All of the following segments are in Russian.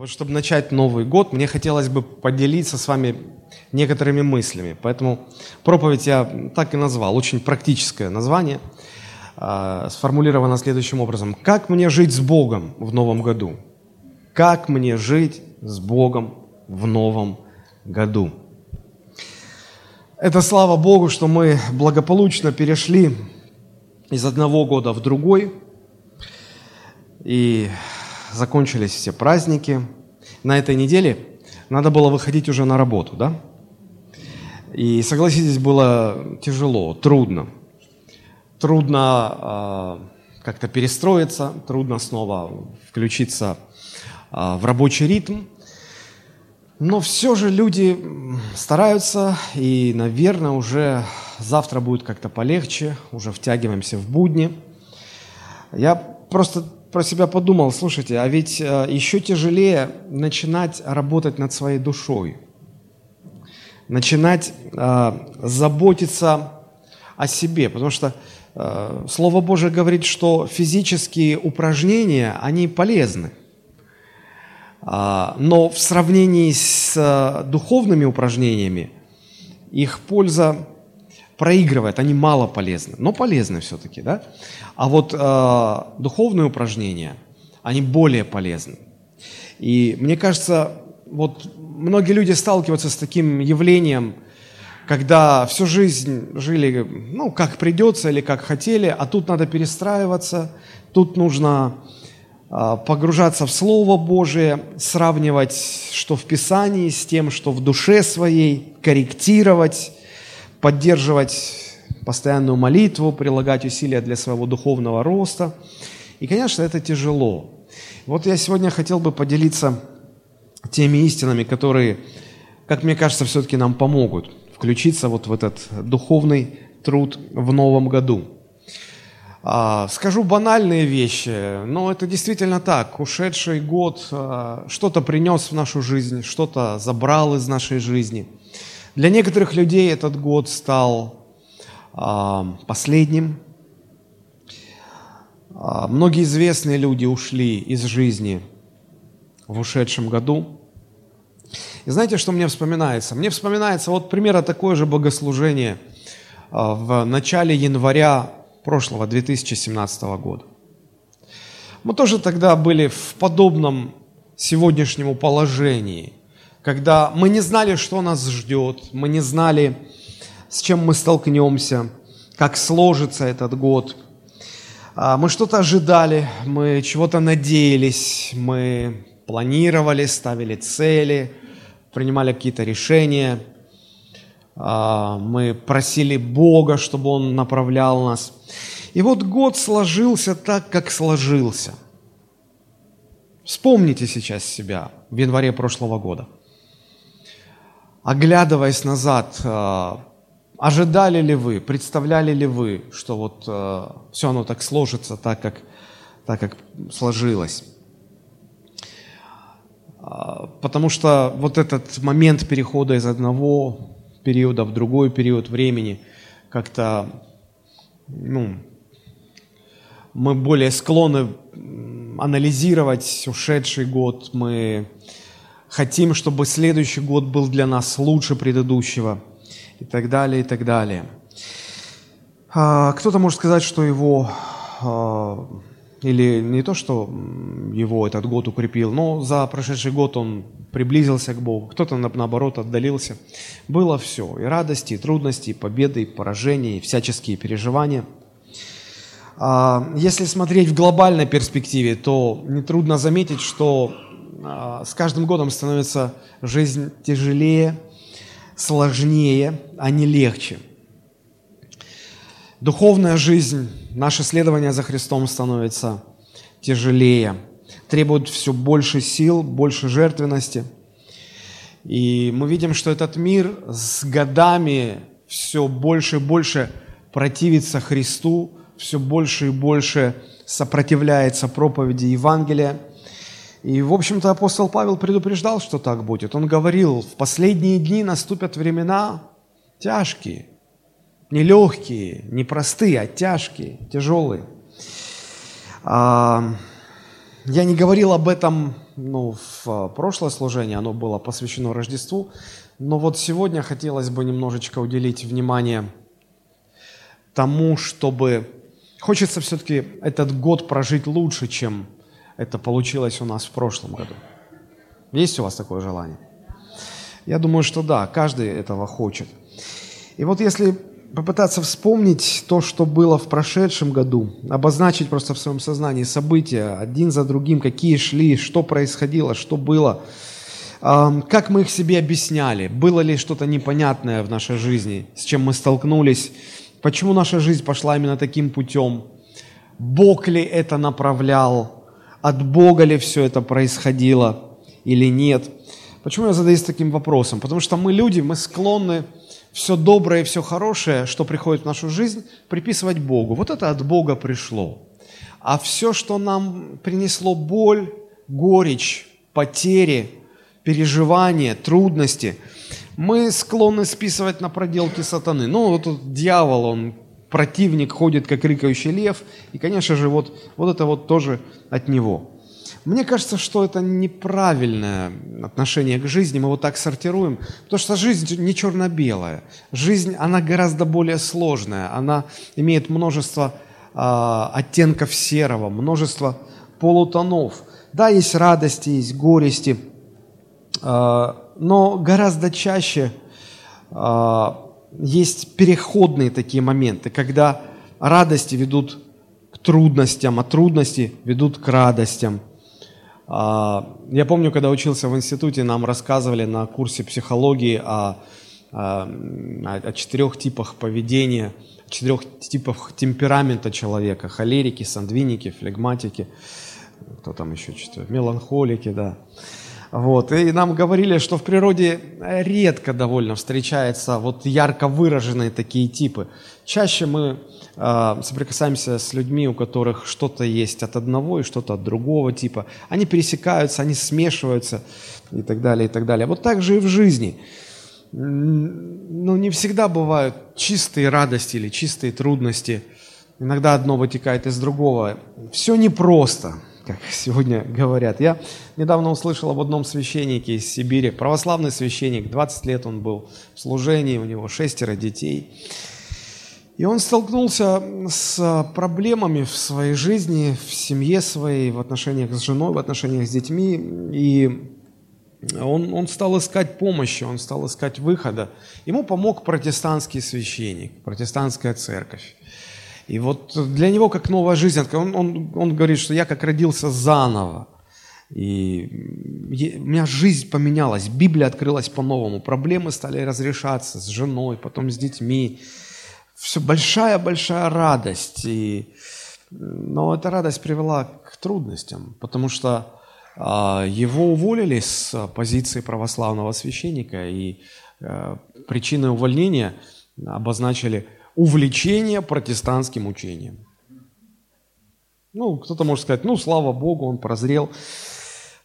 Вот чтобы начать Новый год, мне хотелось бы поделиться с вами некоторыми мыслями. Поэтому проповедь я так и назвал, очень практическое название, э, сформулировано следующим образом. Как мне жить с Богом в Новом году? Как мне жить с Богом в Новом году? Это слава Богу, что мы благополучно перешли из одного года в другой, и закончились все праздники. На этой неделе надо было выходить уже на работу, да? И согласитесь, было тяжело, трудно. Трудно э, как-то перестроиться, трудно снова включиться э, в рабочий ритм. Но все же люди стараются, и, наверное, уже завтра будет как-то полегче, уже втягиваемся в будни. Я просто про себя подумал, слушайте, а ведь э, еще тяжелее начинать работать над своей душой, начинать э, заботиться о себе, потому что э, Слово Божие говорит, что физические упражнения, они полезны. Э, но в сравнении с духовными упражнениями их польза проигрывает, они мало полезны, но полезны все-таки, да? А вот э, духовные упражнения, они более полезны. И мне кажется, вот многие люди сталкиваются с таким явлением, когда всю жизнь жили, ну, как придется или как хотели, а тут надо перестраиваться, тут нужно э, погружаться в Слово Божие, сравнивать, что в Писании, с тем, что в душе своей, корректировать, поддерживать постоянную молитву, прилагать усилия для своего духовного роста. И, конечно, это тяжело. Вот я сегодня хотел бы поделиться теми истинами, которые, как мне кажется, все-таки нам помогут включиться вот в этот духовный труд в новом году. А, скажу банальные вещи, но это действительно так. Ушедший год а, что-то принес в нашу жизнь, что-то забрал из нашей жизни – для некоторых людей этот год стал э, последним. Э, многие известные люди ушли из жизни в ушедшем году. И знаете, что мне вспоминается? Мне вспоминается вот примерно такое же богослужение э, в начале января прошлого, 2017 года. Мы тоже тогда были в подобном сегодняшнему положении – когда мы не знали, что нас ждет, мы не знали, с чем мы столкнемся, как сложится этот год. А, мы что-то ожидали, мы чего-то надеялись, мы планировали, ставили цели, принимали какие-то решения. А, мы просили Бога, чтобы Он направлял нас. И вот год сложился так, как сложился. Вспомните сейчас себя в январе прошлого года – оглядываясь назад, э, ожидали ли вы, представляли ли вы, что вот э, все оно так сложится, так как, так как сложилось? А, потому что вот этот момент перехода из одного периода в другой период времени как-то, ну, мы более склонны анализировать ушедший год, мы хотим, чтобы следующий год был для нас лучше предыдущего и так далее, и так далее. А, кто-то может сказать, что его, а, или не то, что его этот год укрепил, но за прошедший год он приблизился к Богу, кто-то наоборот отдалился. Было все, и радости, и трудности, и победы, и поражения, и всяческие переживания. А, если смотреть в глобальной перспективе, то нетрудно заметить, что с каждым годом становится жизнь тяжелее, сложнее, а не легче. Духовная жизнь, наше следование за Христом становится тяжелее, требует все больше сил, больше жертвенности. И мы видим, что этот мир с годами все больше и больше противится Христу, все больше и больше сопротивляется проповеди Евангелия – и, в общем-то, апостол Павел предупреждал, что так будет. Он говорил, в последние дни наступят времена тяжкие, не легкие, не простые, а тяжкие, тяжелые. А, я не говорил об этом ну, в прошлое служение, оно было посвящено Рождеству, но вот сегодня хотелось бы немножечко уделить внимание тому, чтобы... Хочется все-таки этот год прожить лучше, чем это получилось у нас в прошлом году. Есть у вас такое желание? Я думаю, что да, каждый этого хочет. И вот если попытаться вспомнить то, что было в прошедшем году, обозначить просто в своем сознании события один за другим, какие шли, что происходило, что было, как мы их себе объясняли, было ли что-то непонятное в нашей жизни, с чем мы столкнулись, почему наша жизнь пошла именно таким путем, Бог ли это направлял, от Бога ли все это происходило или нет. Почему я задаюсь таким вопросом? Потому что мы люди, мы склонны все доброе и все хорошее, что приходит в нашу жизнь, приписывать Богу. Вот это от Бога пришло. А все, что нам принесло боль, горечь, потери, переживания, трудности, мы склонны списывать на проделки сатаны. Ну, вот тут дьявол, он противник, ходит как рыкающий лев, и, конечно же, вот, вот это вот тоже от него. Мне кажется, что это неправильное отношение к жизни, мы вот так сортируем, потому что жизнь не черно-белая. Жизнь, она гораздо более сложная, она имеет множество э, оттенков серого, множество полутонов. Да, есть радости, есть горести, э, но гораздо чаще э, есть переходные такие моменты, когда радости ведут к трудностям, а трудности ведут к радостям – а, я помню, когда учился в институте, нам рассказывали на курсе психологии о, о, о четырех типах поведения, четырех типах темперамента человека. Холерики, сангвиники, флегматики, кто там еще четвертый, меланхолики, да. Вот. И нам говорили, что в природе редко довольно встречаются вот ярко выраженные такие типы. Чаще мы э, соприкасаемся с людьми, у которых что-то есть от одного и что-то от другого типа. Они пересекаются, они смешиваются и так далее, и так далее. Вот так же и в жизни. Ну, не всегда бывают чистые радости или чистые трудности. Иногда одно вытекает из другого. Все непросто как сегодня говорят. Я недавно услышал об одном священнике из Сибири, православный священник, 20 лет он был в служении, у него шестеро детей. И он столкнулся с проблемами в своей жизни, в семье своей, в отношениях с женой, в отношениях с детьми. И он, он стал искать помощи, он стал искать выхода. Ему помог протестантский священник, протестантская церковь. И вот для него как новая жизнь, он, он, он говорит, что я как родился заново. И у меня жизнь поменялась, Библия открылась по-новому, проблемы стали разрешаться с женой, потом с детьми. Все большая-большая радость. И, но эта радость привела к трудностям, потому что а, его уволили с позиции православного священника, и а, причиной увольнения обозначили – увлечение протестантским учением. Ну, кто-то может сказать, ну, слава Богу, он прозрел.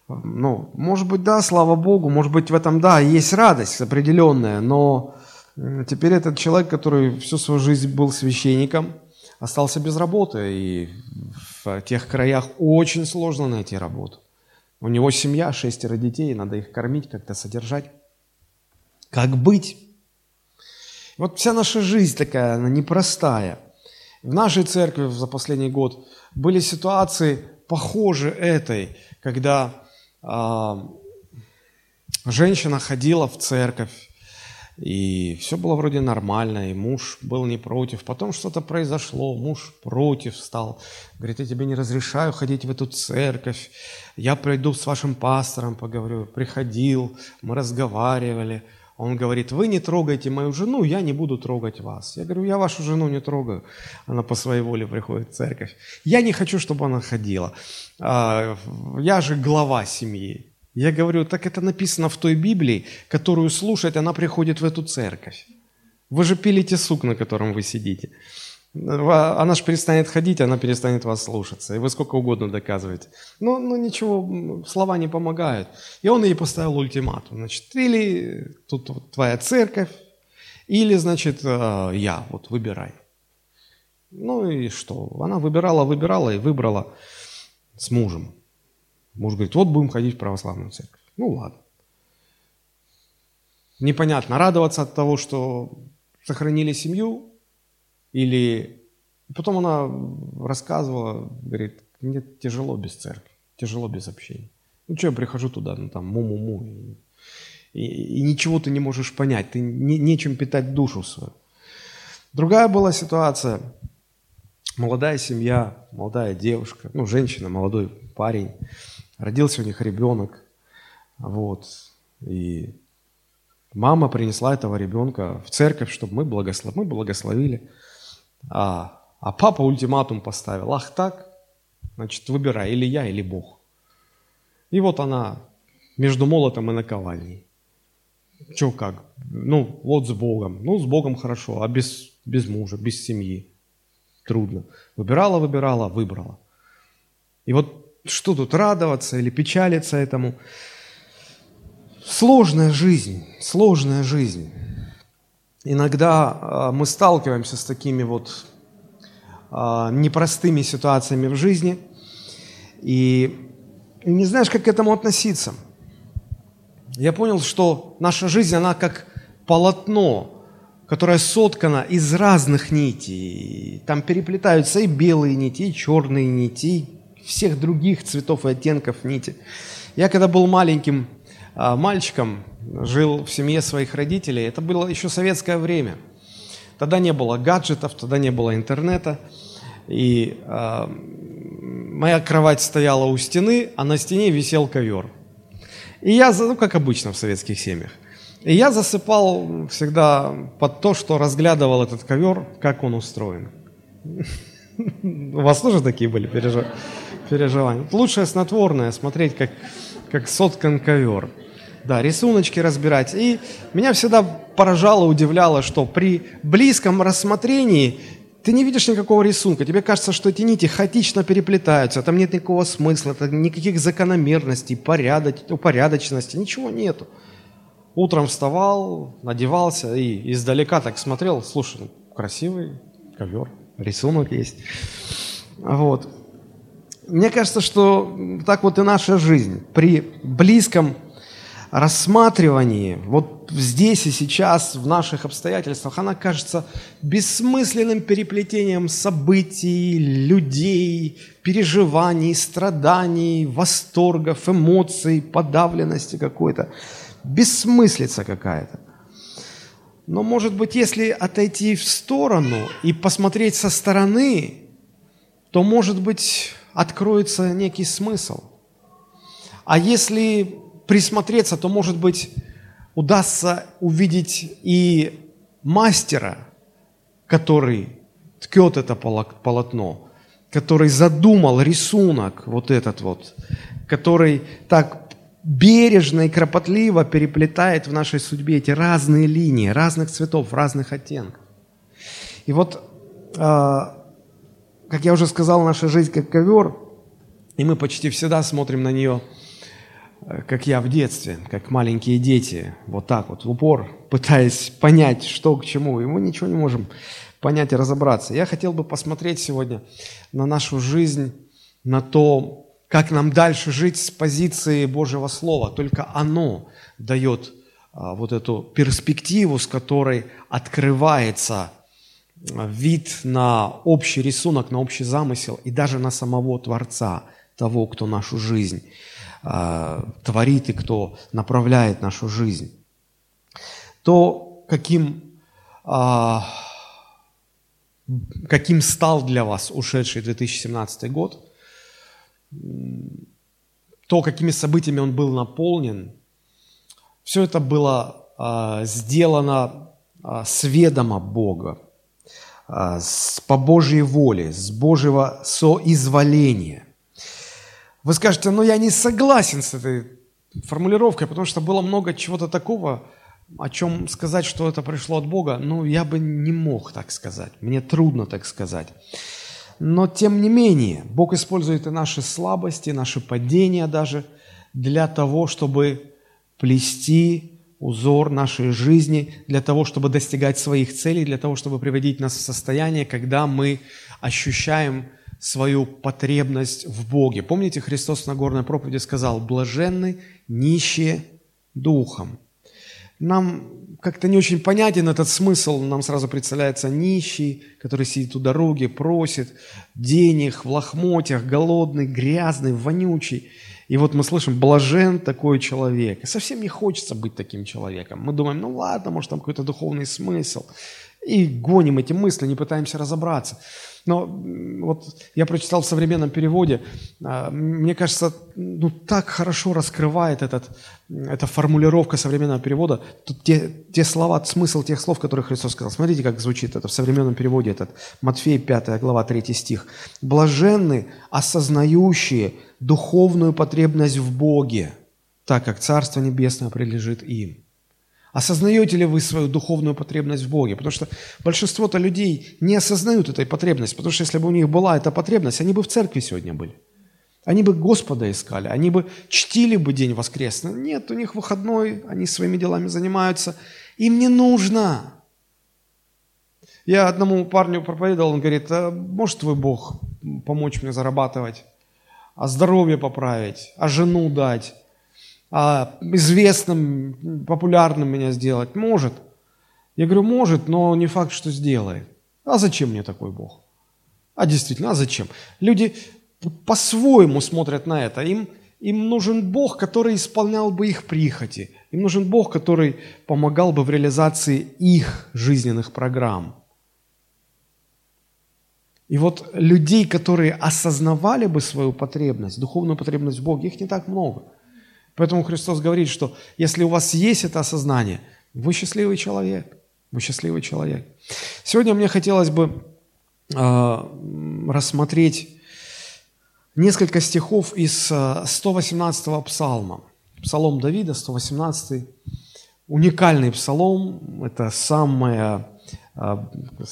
Ну, может быть, да, слава Богу, может быть, в этом, да, есть радость определенная, но теперь этот человек, который всю свою жизнь был священником, остался без работы, и в тех краях очень сложно найти работу. У него семья, шестеро детей, надо их кормить, как-то содержать. Как быть? Вот вся наша жизнь такая, она непростая. В нашей церкви за последний год были ситуации похожи этой, когда э, женщина ходила в церковь, и все было вроде нормально, и муж был не против. Потом что-то произошло, муж против стал. Говорит, я тебе не разрешаю ходить в эту церковь. Я приду с вашим пастором, поговорю. Приходил, мы разговаривали. Он говорит, вы не трогайте мою жену, я не буду трогать вас. Я говорю, я вашу жену не трогаю. Она по своей воле приходит в церковь. Я не хочу, чтобы она ходила. А, я же глава семьи. Я говорю, так это написано в той Библии, которую слушать, она приходит в эту церковь. Вы же пилите сук, на котором вы сидите. Она же перестанет ходить, она перестанет вас слушаться. И вы сколько угодно доказываете. Но, но ничего, слова не помогают. И он ей поставил ультиматум. Значит, или тут вот твоя церковь, или, значит, э, я, вот выбирай. Ну и что? Она выбирала, выбирала и выбрала с мужем. Муж говорит, вот будем ходить в православную церковь. Ну ладно. Непонятно, радоваться от того, что сохранили семью, или потом она рассказывала, говорит, мне тяжело без церкви, тяжело без общения. Ну что, я прихожу туда, ну там му-му-му, и, и, и ничего ты не можешь понять, ты не, нечем питать душу свою. Другая была ситуация, молодая семья, молодая девушка, ну женщина, молодой парень, родился у них ребенок, вот, и Мама принесла этого ребенка в церковь, чтобы мы, благослов... мы благословили. А, а папа ультиматум поставил. Ах так? Значит, выбирай, или я, или Бог. И вот она между молотом и наковальней. Че как? Ну, вот с Богом. Ну, с Богом хорошо, а без, без мужа, без семьи. Трудно. Выбирала, выбирала, выбрала. И вот что тут радоваться или печалиться этому? Сложная жизнь, сложная жизнь. Иногда а, мы сталкиваемся с такими вот а, непростыми ситуациями в жизни, и не знаешь, как к этому относиться. Я понял, что наша жизнь, она как полотно, которое соткано из разных нитей. Там переплетаются и белые нити, и черные нити, и всех других цветов и оттенков нити. Я когда был маленьким, а, мальчиком, жил в семье своих родителей. Это было еще советское время. Тогда не было гаджетов, тогда не было интернета. И э, моя кровать стояла у стены, а на стене висел ковер. И я, ну, как обычно в советских семьях, и я засыпал всегда под то, что разглядывал этот ковер, как он устроен. У вас тоже такие были переживания? Лучшее снотворное смотреть, как, как соткан ковер да, рисуночки разбирать. И меня всегда поражало, удивляло, что при близком рассмотрении ты не видишь никакого рисунка. Тебе кажется, что эти нити хаотично переплетаются, там нет никакого смысла, никаких закономерностей, порядоч, упорядоченности, ничего нету. Утром вставал, надевался и издалека так смотрел, слушай, ну, красивый ковер, рисунок есть. Вот. Мне кажется, что так вот и наша жизнь. При близком рассматривании, вот здесь и сейчас, в наших обстоятельствах, она кажется бессмысленным переплетением событий, людей, переживаний, страданий, восторгов, эмоций, подавленности какой-то. Бессмыслица какая-то. Но, может быть, если отойти в сторону и посмотреть со стороны, то, может быть, откроется некий смысл. А если присмотреться, то, может быть, удастся увидеть и мастера, который ткет это полотно, который задумал рисунок вот этот вот, который так бережно и кропотливо переплетает в нашей судьбе эти разные линии, разных цветов, разных оттенков. И вот, а, как я уже сказал, наша жизнь как ковер, и мы почти всегда смотрим на нее – как я в детстве, как маленькие дети, вот так вот, в упор, пытаясь понять, что к чему, и мы ничего не можем понять и разобраться. Я хотел бы посмотреть сегодня на нашу жизнь, на то, как нам дальше жить с позиции Божьего Слова. Только оно дает а, вот эту перспективу, с которой открывается а, вид на общий рисунок, на общий замысел и даже на самого Творца, того, кто нашу жизнь а, творит и кто направляет нашу жизнь, то каким, а, каким стал для вас ушедший 2017 год, то, какими событиями он был наполнен, все это было а, сделано с ведома Бога, с, по Божьей воле, с Божьего соизволения. Вы скажете, ну я не согласен с этой формулировкой, потому что было много чего-то такого, о чем сказать, что это пришло от Бога, ну я бы не мог так сказать, мне трудно так сказать. Но тем не менее, Бог использует и наши слабости, наши падения даже для того, чтобы плести узор нашей жизни, для того, чтобы достигать своих целей, для того, чтобы приводить нас в состояние, когда мы ощущаем свою потребность в Боге. Помните, Христос на горной проповеди сказал, блаженны нищие духом. Нам как-то не очень понятен этот смысл. Нам сразу представляется нищий, который сидит у дороги, просит денег в лохмотьях, голодный, грязный, вонючий. И вот мы слышим, блажен такой человек. И совсем не хочется быть таким человеком. Мы думаем, ну ладно, может там какой-то духовный смысл. И гоним эти мысли, не пытаемся разобраться. Но вот я прочитал в современном переводе, а, мне кажется, ну так хорошо раскрывает этот, эта формулировка современного перевода, тут те, те слова, смысл тех слов, которые Христос сказал. Смотрите, как звучит это в современном переводе, этот Матфей 5 глава 3 стих. «Блаженны, осознающие духовную потребность в Боге, так как Царство Небесное прилежит им». Осознаете ли вы свою духовную потребность в Боге? Потому что большинство-то людей не осознают этой потребности, потому что если бы у них была эта потребность, они бы в церкви сегодня были. Они бы Господа искали, они бы чтили бы день воскресный. Нет, у них выходной, они своими делами занимаются. Им не нужно. Я одному парню проповедовал, он говорит, а может твой Бог помочь мне зарабатывать, а здоровье поправить, а жену дать? А, известным, популярным меня сделать? Может. Я говорю, может, но не факт, что сделает. А зачем мне такой Бог? А действительно, а зачем? Люди по-своему смотрят на это. Им, им нужен Бог, который исполнял бы их прихоти. Им нужен Бог, который помогал бы в реализации их жизненных программ. И вот людей, которые осознавали бы свою потребность, духовную потребность в Боге, их не так много – Поэтому Христос говорит, что если у вас есть это осознание, вы счастливый человек. Вы счастливый человек. Сегодня мне хотелось бы э, рассмотреть несколько стихов из 118-го псалма. Псалом Давида, 118 уникальный псалом. Это самая, э,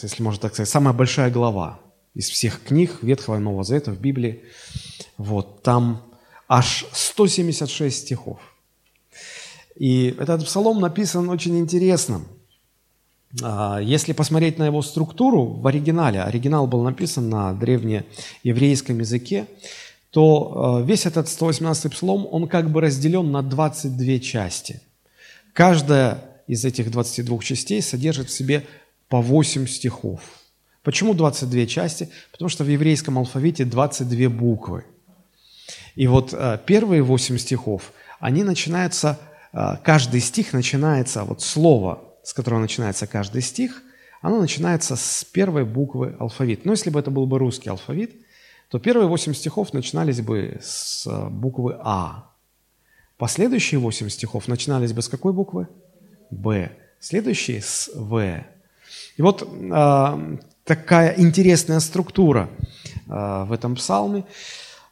если можно так сказать, самая большая глава из всех книг Ветхого и Нового Завета в Библии. Вот, там аж 176 стихов. И этот псалом написан очень интересно. А, если посмотреть на его структуру в оригинале, оригинал был написан на древнееврейском языке, то а, весь этот 118 псалом, он как бы разделен на 22 части. Каждая из этих 22 частей содержит в себе по 8 стихов. Почему 22 части? Потому что в еврейском алфавите 22 буквы. И вот э, первые восемь стихов, они начинаются, э, каждый стих начинается, вот слово, с которого начинается каждый стих, оно начинается с первой буквы алфавита. Но если бы это был бы русский алфавит, то первые восемь стихов начинались бы с э, буквы А. Последующие восемь стихов начинались бы с какой буквы? Б. Следующие с В. И вот э, такая интересная структура э, в этом псалме.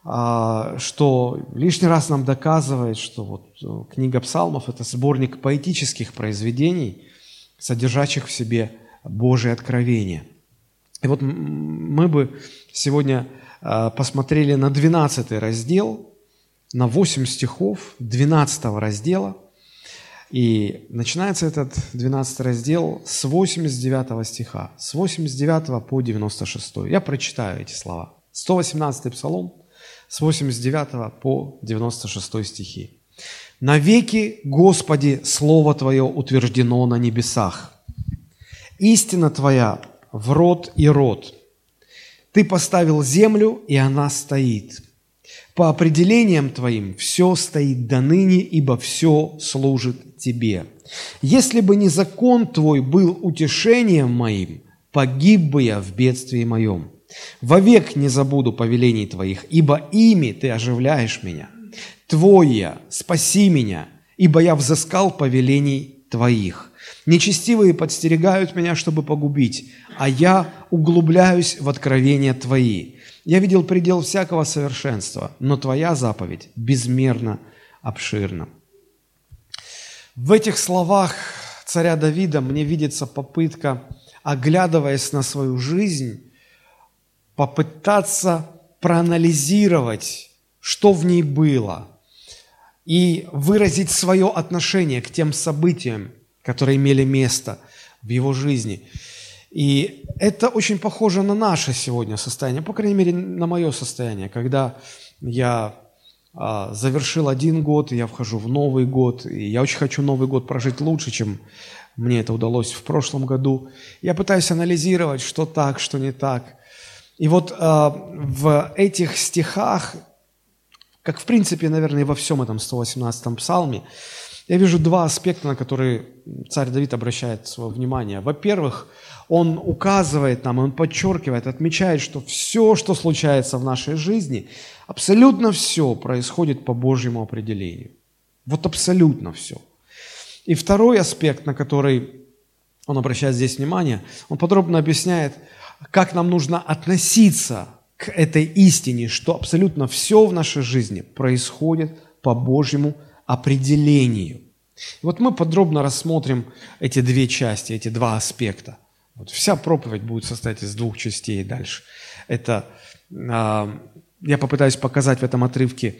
А, что лишний раз нам доказывает, что вот э, книга псалмов – это сборник поэтических произведений, содержащих в себе Божие откровение. И вот мы бы сегодня а, посмотрели на 12 раздел, на 8 стихов 12 раздела. И начинается этот 12 раздел с 89 стиха, с 89 по 96. Я прочитаю эти слова. 118 псалом, с 89 по 96 стихи. «Навеки, Господи, Слово Твое утверждено на небесах. Истина Твоя в род и род. Ты поставил землю, и она стоит. По определениям Твоим все стоит до ныне, ибо все служит Тебе. Если бы не закон Твой был утешением моим, погиб бы я в бедствии моем. Вовек не забуду повелений Твоих, ибо ими Ты оживляешь меня. Твоя, спаси меня, ибо я взыскал повелений Твоих. Нечестивые подстерегают меня, чтобы погубить, а я углубляюсь в откровения Твои. Я видел предел всякого совершенства, но Твоя заповедь безмерно обширна. В этих словах царя Давида мне видится попытка, оглядываясь на свою жизнь, попытаться проанализировать, что в ней было, и выразить свое отношение к тем событиям, которые имели место в его жизни. И это очень похоже на наше сегодня состояние, по крайней мере, на мое состояние, когда я а, завершил один год, я вхожу в новый год, и я очень хочу Новый год прожить лучше, чем мне это удалось в прошлом году. Я пытаюсь анализировать, что так, что не так. И вот а, в этих стихах, как в принципе, наверное, во всем этом 118-м псалме, я вижу два аспекта, на которые царь Давид обращает свое внимание. Во-первых, он указывает нам, он подчеркивает, отмечает, что все, что случается в нашей жизни, абсолютно все происходит по Божьему определению. Вот абсолютно все. И второй аспект, на который он обращает здесь внимание, он подробно объясняет, как нам нужно относиться к этой истине, что абсолютно все в нашей жизни происходит по Божьему определению. Вот мы подробно рассмотрим эти две части, эти два аспекта. Вот вся проповедь будет состоять из двух частей дальше. Это э, я попытаюсь показать в этом отрывке,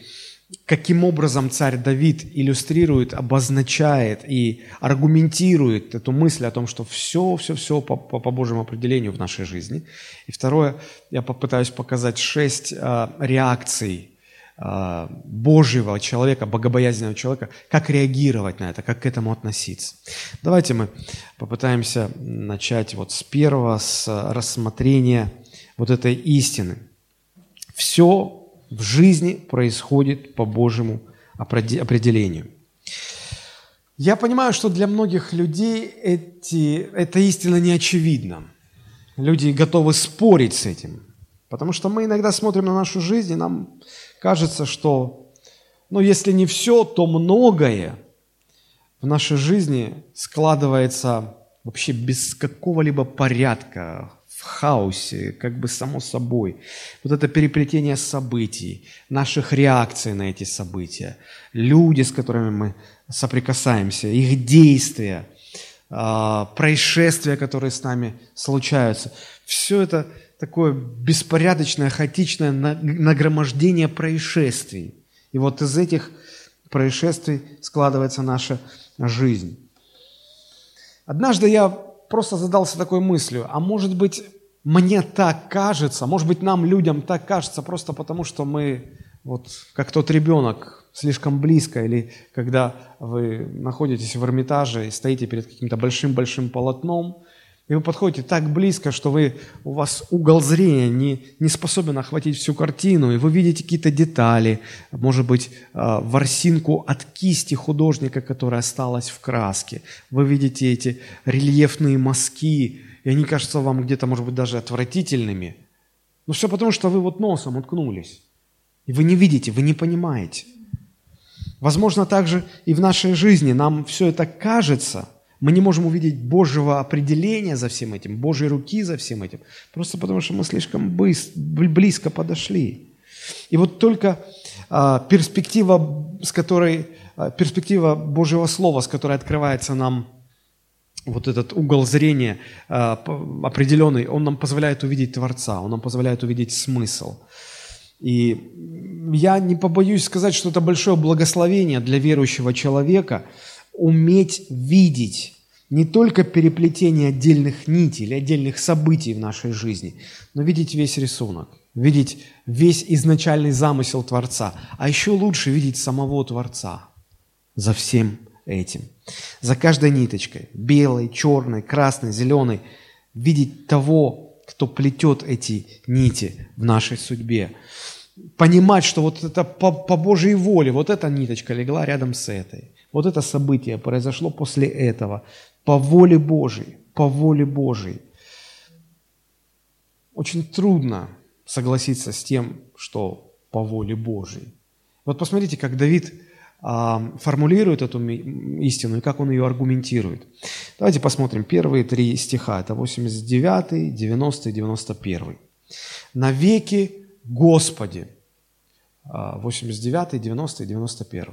каким образом царь Давид иллюстрирует, обозначает и аргументирует эту мысль о том, что все, все, все по, по, по Божьему определению в нашей жизни. И второе, я попытаюсь показать шесть э, реакций а, Божьего человека, богобоязненного человека, как реагировать на это, как к этому относиться. Давайте мы попытаемся начать вот с первого, с рассмотрения вот этой истины. Все в жизни происходит по Божьему определению. Я понимаю, что для многих людей эти, эта истина не очевидна. Люди готовы спорить с этим, потому что мы иногда смотрим на нашу жизнь, и нам кажется, что, ну, если не все, то многое в нашей жизни складывается вообще без какого-либо порядка, хаосе, как бы само собой. Вот это переплетение событий, наших реакций на эти события, люди, с которыми мы соприкасаемся, их действия, а, происшествия, которые с нами случаются. Все это такое беспорядочное, хаотичное нагромождение происшествий. И вот из этих происшествий складывается наша жизнь. Однажды я просто задался такой мыслью, а может быть, мне так кажется, может быть, нам, людям, так кажется, просто потому что мы, вот как тот ребенок, слишком близко, или когда вы находитесь в Эрмитаже и стоите перед каким-то большим-большим полотном, и вы подходите так близко, что вы, у вас угол зрения не, не способен охватить всю картину, и вы видите какие-то детали, может быть, а, ворсинку от кисти художника, которая осталась в краске. Вы видите эти рельефные мазки, и они кажутся вам где-то, может быть, даже отвратительными. Но все потому, что вы вот носом уткнулись. И вы не видите, вы не понимаете. Возможно, также и в нашей жизни нам все это кажется – мы не можем увидеть Божьего определения за всем этим, Божьей руки за всем этим, просто потому что мы слишком близко подошли. И вот только а, перспектива, с которой, а, перспектива Божьего Слова, с которой открывается нам вот этот угол зрения а, определенный, он нам позволяет увидеть Творца, он нам позволяет увидеть смысл. И я не побоюсь сказать, что это большое благословение для верующего человека – уметь видеть не только переплетение отдельных нитей или отдельных событий в нашей жизни, но видеть весь рисунок, видеть весь изначальный замысел Творца, а еще лучше видеть самого Творца за всем этим. За каждой ниточкой, белой, черной, красной, зеленой, видеть того, кто плетет эти нити в нашей судьбе. Понимать, что вот это по, по Божьей воле, вот эта ниточка легла рядом с этой. Вот это событие произошло после этого, по воле Божьей, по воле Божьей. Очень трудно согласиться с тем, что по воле Божьей. Вот посмотрите, как Давид а, формулирует эту истину и как он ее аргументирует. Давайте посмотрим первые три стиха. Это 89, 90 и 91. «Навеки Господи». 89, 90 и 91.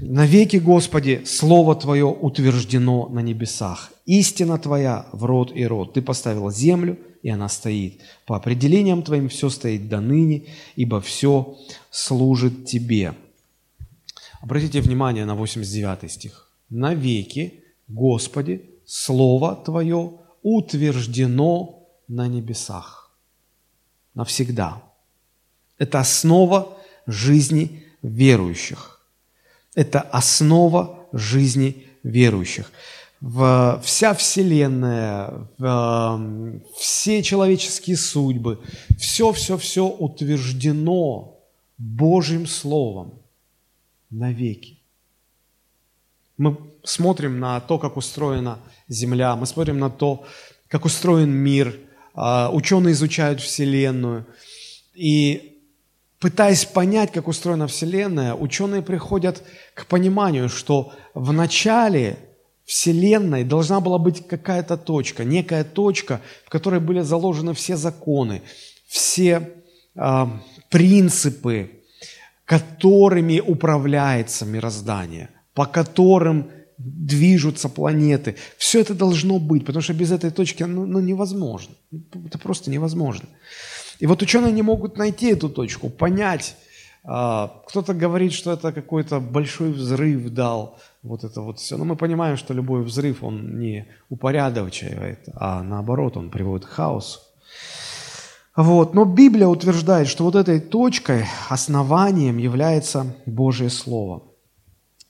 Навеки, Господи, Слово Твое утверждено на небесах. Истина Твоя в род и род. Ты поставил землю, и она стоит. По определениям Твоим все стоит до ныне, ибо все служит Тебе. Обратите внимание на 89 стих. Навеки, Господи, Слово Твое утверждено на небесах. Навсегда. Это основа жизни верующих. Это основа жизни верующих. Вся Вселенная, в, все человеческие судьбы, все-все-все утверждено Божьим Словом навеки. Мы смотрим на то, как устроена Земля, мы смотрим на то, как устроен мир, а, ученые изучают Вселенную. И пытаясь понять, как устроена Вселенная, ученые приходят к пониманию, что в начале Вселенной должна была быть какая-то точка, некая точка, в которой были заложены все законы, все э, принципы, которыми управляется мироздание, по которым движутся планеты. Все это должно быть, потому что без этой точки ну, ну, невозможно. Это просто невозможно. И вот ученые не могут найти эту точку, понять. А, кто-то говорит, что это какой-то большой взрыв дал, вот это вот все. Но мы понимаем, что любой взрыв, он не упорядочивает, а наоборот, он приводит к хаосу. Вот. Но Библия утверждает, что вот этой точкой, основанием является Божье Слово.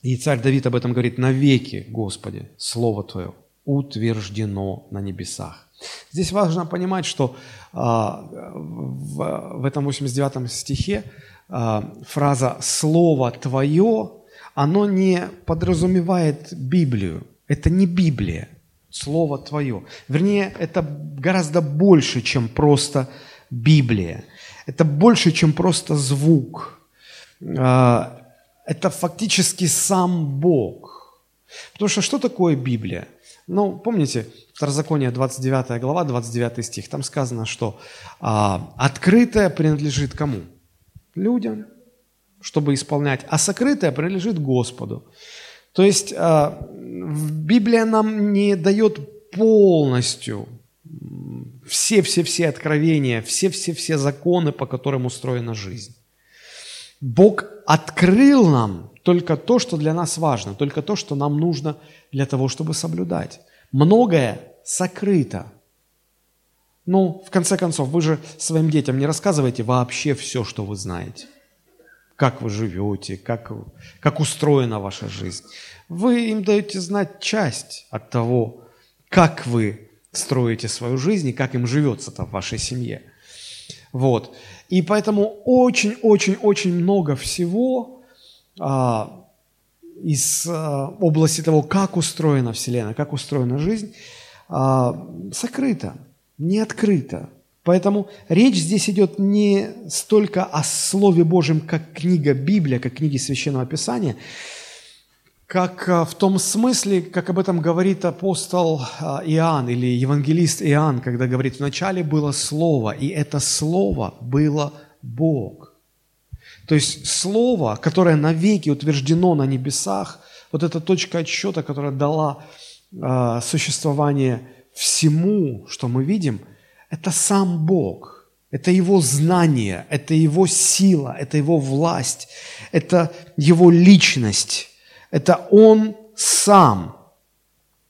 И царь Давид об этом говорит, навеки, Господи, Слово Твое утверждено на небесах. Здесь важно понимать, что а, в, этом 89 стихе а, фраза «Слово Твое», оно не подразумевает Библию. Это не Библия, Слово Твое. Вернее, это гораздо больше, чем просто Библия. Это больше, чем просто звук. А, это фактически сам Бог. Потому что что такое Библия? Ну, помните, Второзаконие 29 глава, 29 стих, там сказано, что а, открытое принадлежит кому? Людям, чтобы исполнять, а сокрытое принадлежит Господу. То есть а, Библия нам не дает полностью все-все-все откровения, все-все-все законы, по которым устроена жизнь. Бог открыл нам только то, что для нас важно, только то, что нам нужно для того, чтобы соблюдать. Многое сокрыто. Ну, в конце концов, вы же своим детям не рассказываете вообще все, что вы знаете. Как вы живете, как, как устроена ваша жизнь. Вы им даете знать часть от того, как вы строите свою жизнь и как им живется-то в вашей семье. Вот. И поэтому очень-очень-очень много всего а, из а, области того, как устроена Вселенная, как устроена жизнь, а, сокрыто, не открыто. Поэтому речь здесь идет не столько о Слове Божьем, как книга Библия, как книги Священного Писания, как а, в том смысле, как об этом говорит апостол а, Иоанн или евангелист Иоанн, когда говорит, вначале было Слово, и это Слово было Бог. То есть Слово, которое навеки утверждено на небесах, вот эта точка отсчета, которая дала э, существование всему, что мы видим, это сам Бог. Это Его знание, это Его сила, это Его власть, это Его личность. Это Он сам.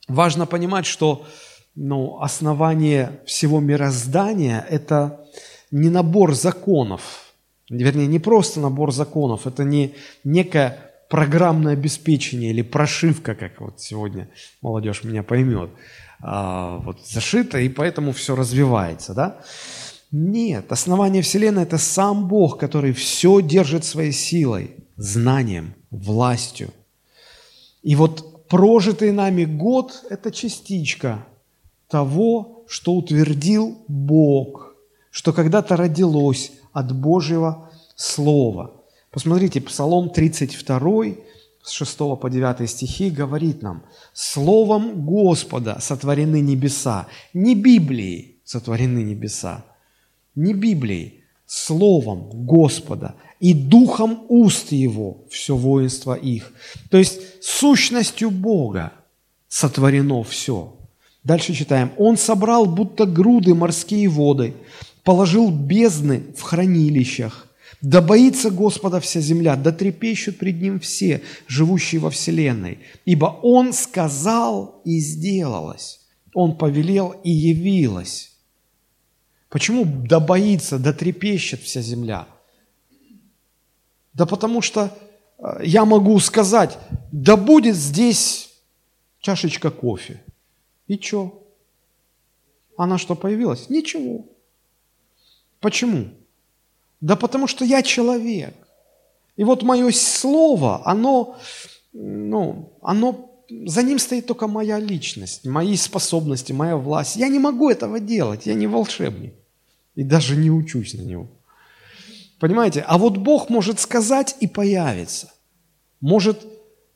Важно понимать, что ну, основание всего мироздания – это не набор законов, вернее, не просто набор законов, это не некое программное обеспечение или прошивка, как вот сегодня молодежь меня поймет, а, вот зашито, и поэтому все развивается, да? Нет, основание Вселенной – это сам Бог, который все держит своей силой, знанием, властью. И вот прожитый нами год – это частичка того, что утвердил Бог, что когда-то родилось от Божьего Слова. Посмотрите, Псалом 32, с 6 по 9 стихи говорит нам, «Словом Господа сотворены небеса». Не Библией сотворены небеса, не Библией, Словом Господа – и духом уст его все воинство их. То есть сущностью Бога сотворено все. Дальше читаем. Он собрал будто груды морские воды, положил бездны в хранилищах. Да боится Господа вся земля, да трепещут пред Ним все, живущие во вселенной. Ибо Он сказал и сделалось. Он повелел и явилось. Почему да боится, да трепещет вся земля? Да потому что э, я могу сказать, да будет здесь чашечка кофе. И что? Она что, появилась? Ничего. Почему? Да потому что я человек. И вот мое слово, оно, ну, оно, за ним стоит только моя личность, мои способности, моя власть. Я не могу этого делать, я не волшебник. И даже не учусь на него. Понимаете? А вот Бог может сказать и появится. Может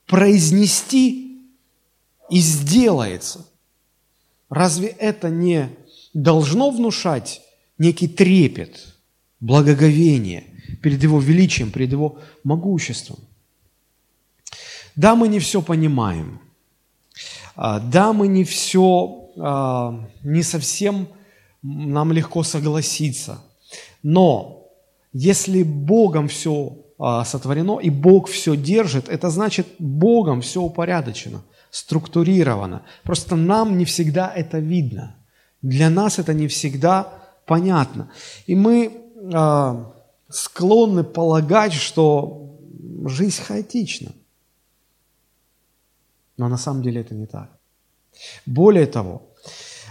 произнести и сделается. Разве это не должно внушать некий трепет, благоговение перед Его величием, перед Его могуществом? Да, мы не все понимаем. А, да, мы не все, а, не совсем нам легко согласиться. Но если Богом все а, сотворено и Бог все держит, это значит Богом все упорядочено, структурировано. Просто нам не всегда это видно. Для нас это не всегда понятно. И мы э, склонны полагать, что жизнь хаотична. Но на самом деле это не так. Более того,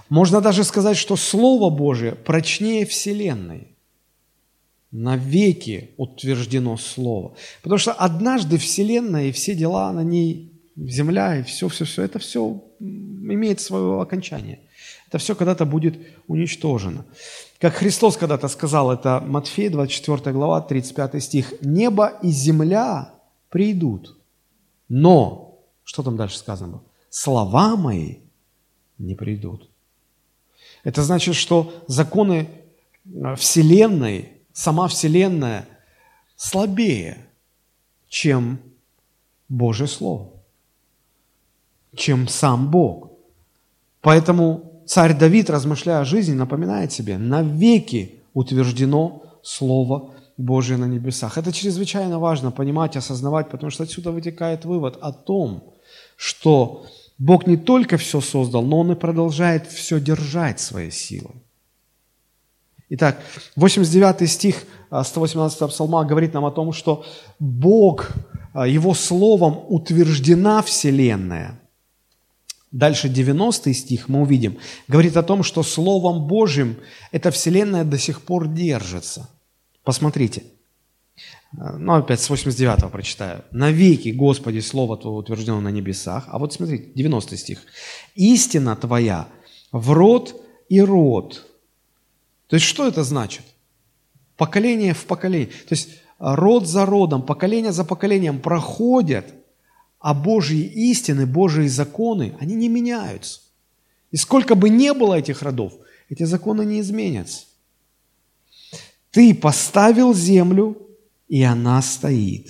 можно даже сказать, что Слово Божие прочнее Вселенной. Навеки утверждено Слово. Потому что однажды Вселенная и все дела на ней, Земля и все-все-все, это все имеет свое окончание. Это все когда-то будет уничтожено. Как Христос когда-то сказал, это Матфея, 24 глава, 35 стих, «Небо и земля придут, но...» Что там дальше сказано? «Слова мои не придут». Это значит, что законы э, Вселенной, сама Вселенная слабее, чем Божье Слово, чем сам Бог. Поэтому царь Давид, размышляя о жизни, напоминает себе, навеки утверждено Слово Божие на небесах. Это чрезвычайно важно понимать, осознавать, потому что отсюда вытекает вывод о том, что Бог не только все создал, но Он и продолжает все держать своей силой. Итак, 89 стих 118 а, псалма говорит нам о том, что Бог, а, Его Словом утверждена Вселенная. Дальше 90 стих мы увидим, говорит о том, что Словом Божьим эта Вселенная до сих пор держится. Посмотрите – ну, опять с 89 прочитаю. «Навеки, Господи, Слово Твое утверждено на небесах». А вот смотрите, 90 стих. «Истина Твоя в род и род». То есть, что это значит? Поколение в поколение. То есть, род за родом, поколение за поколением проходят, а Божьи истины, Божьи законы, они не меняются. И сколько бы ни было этих родов, эти законы не изменятся. Ты поставил землю, и она стоит.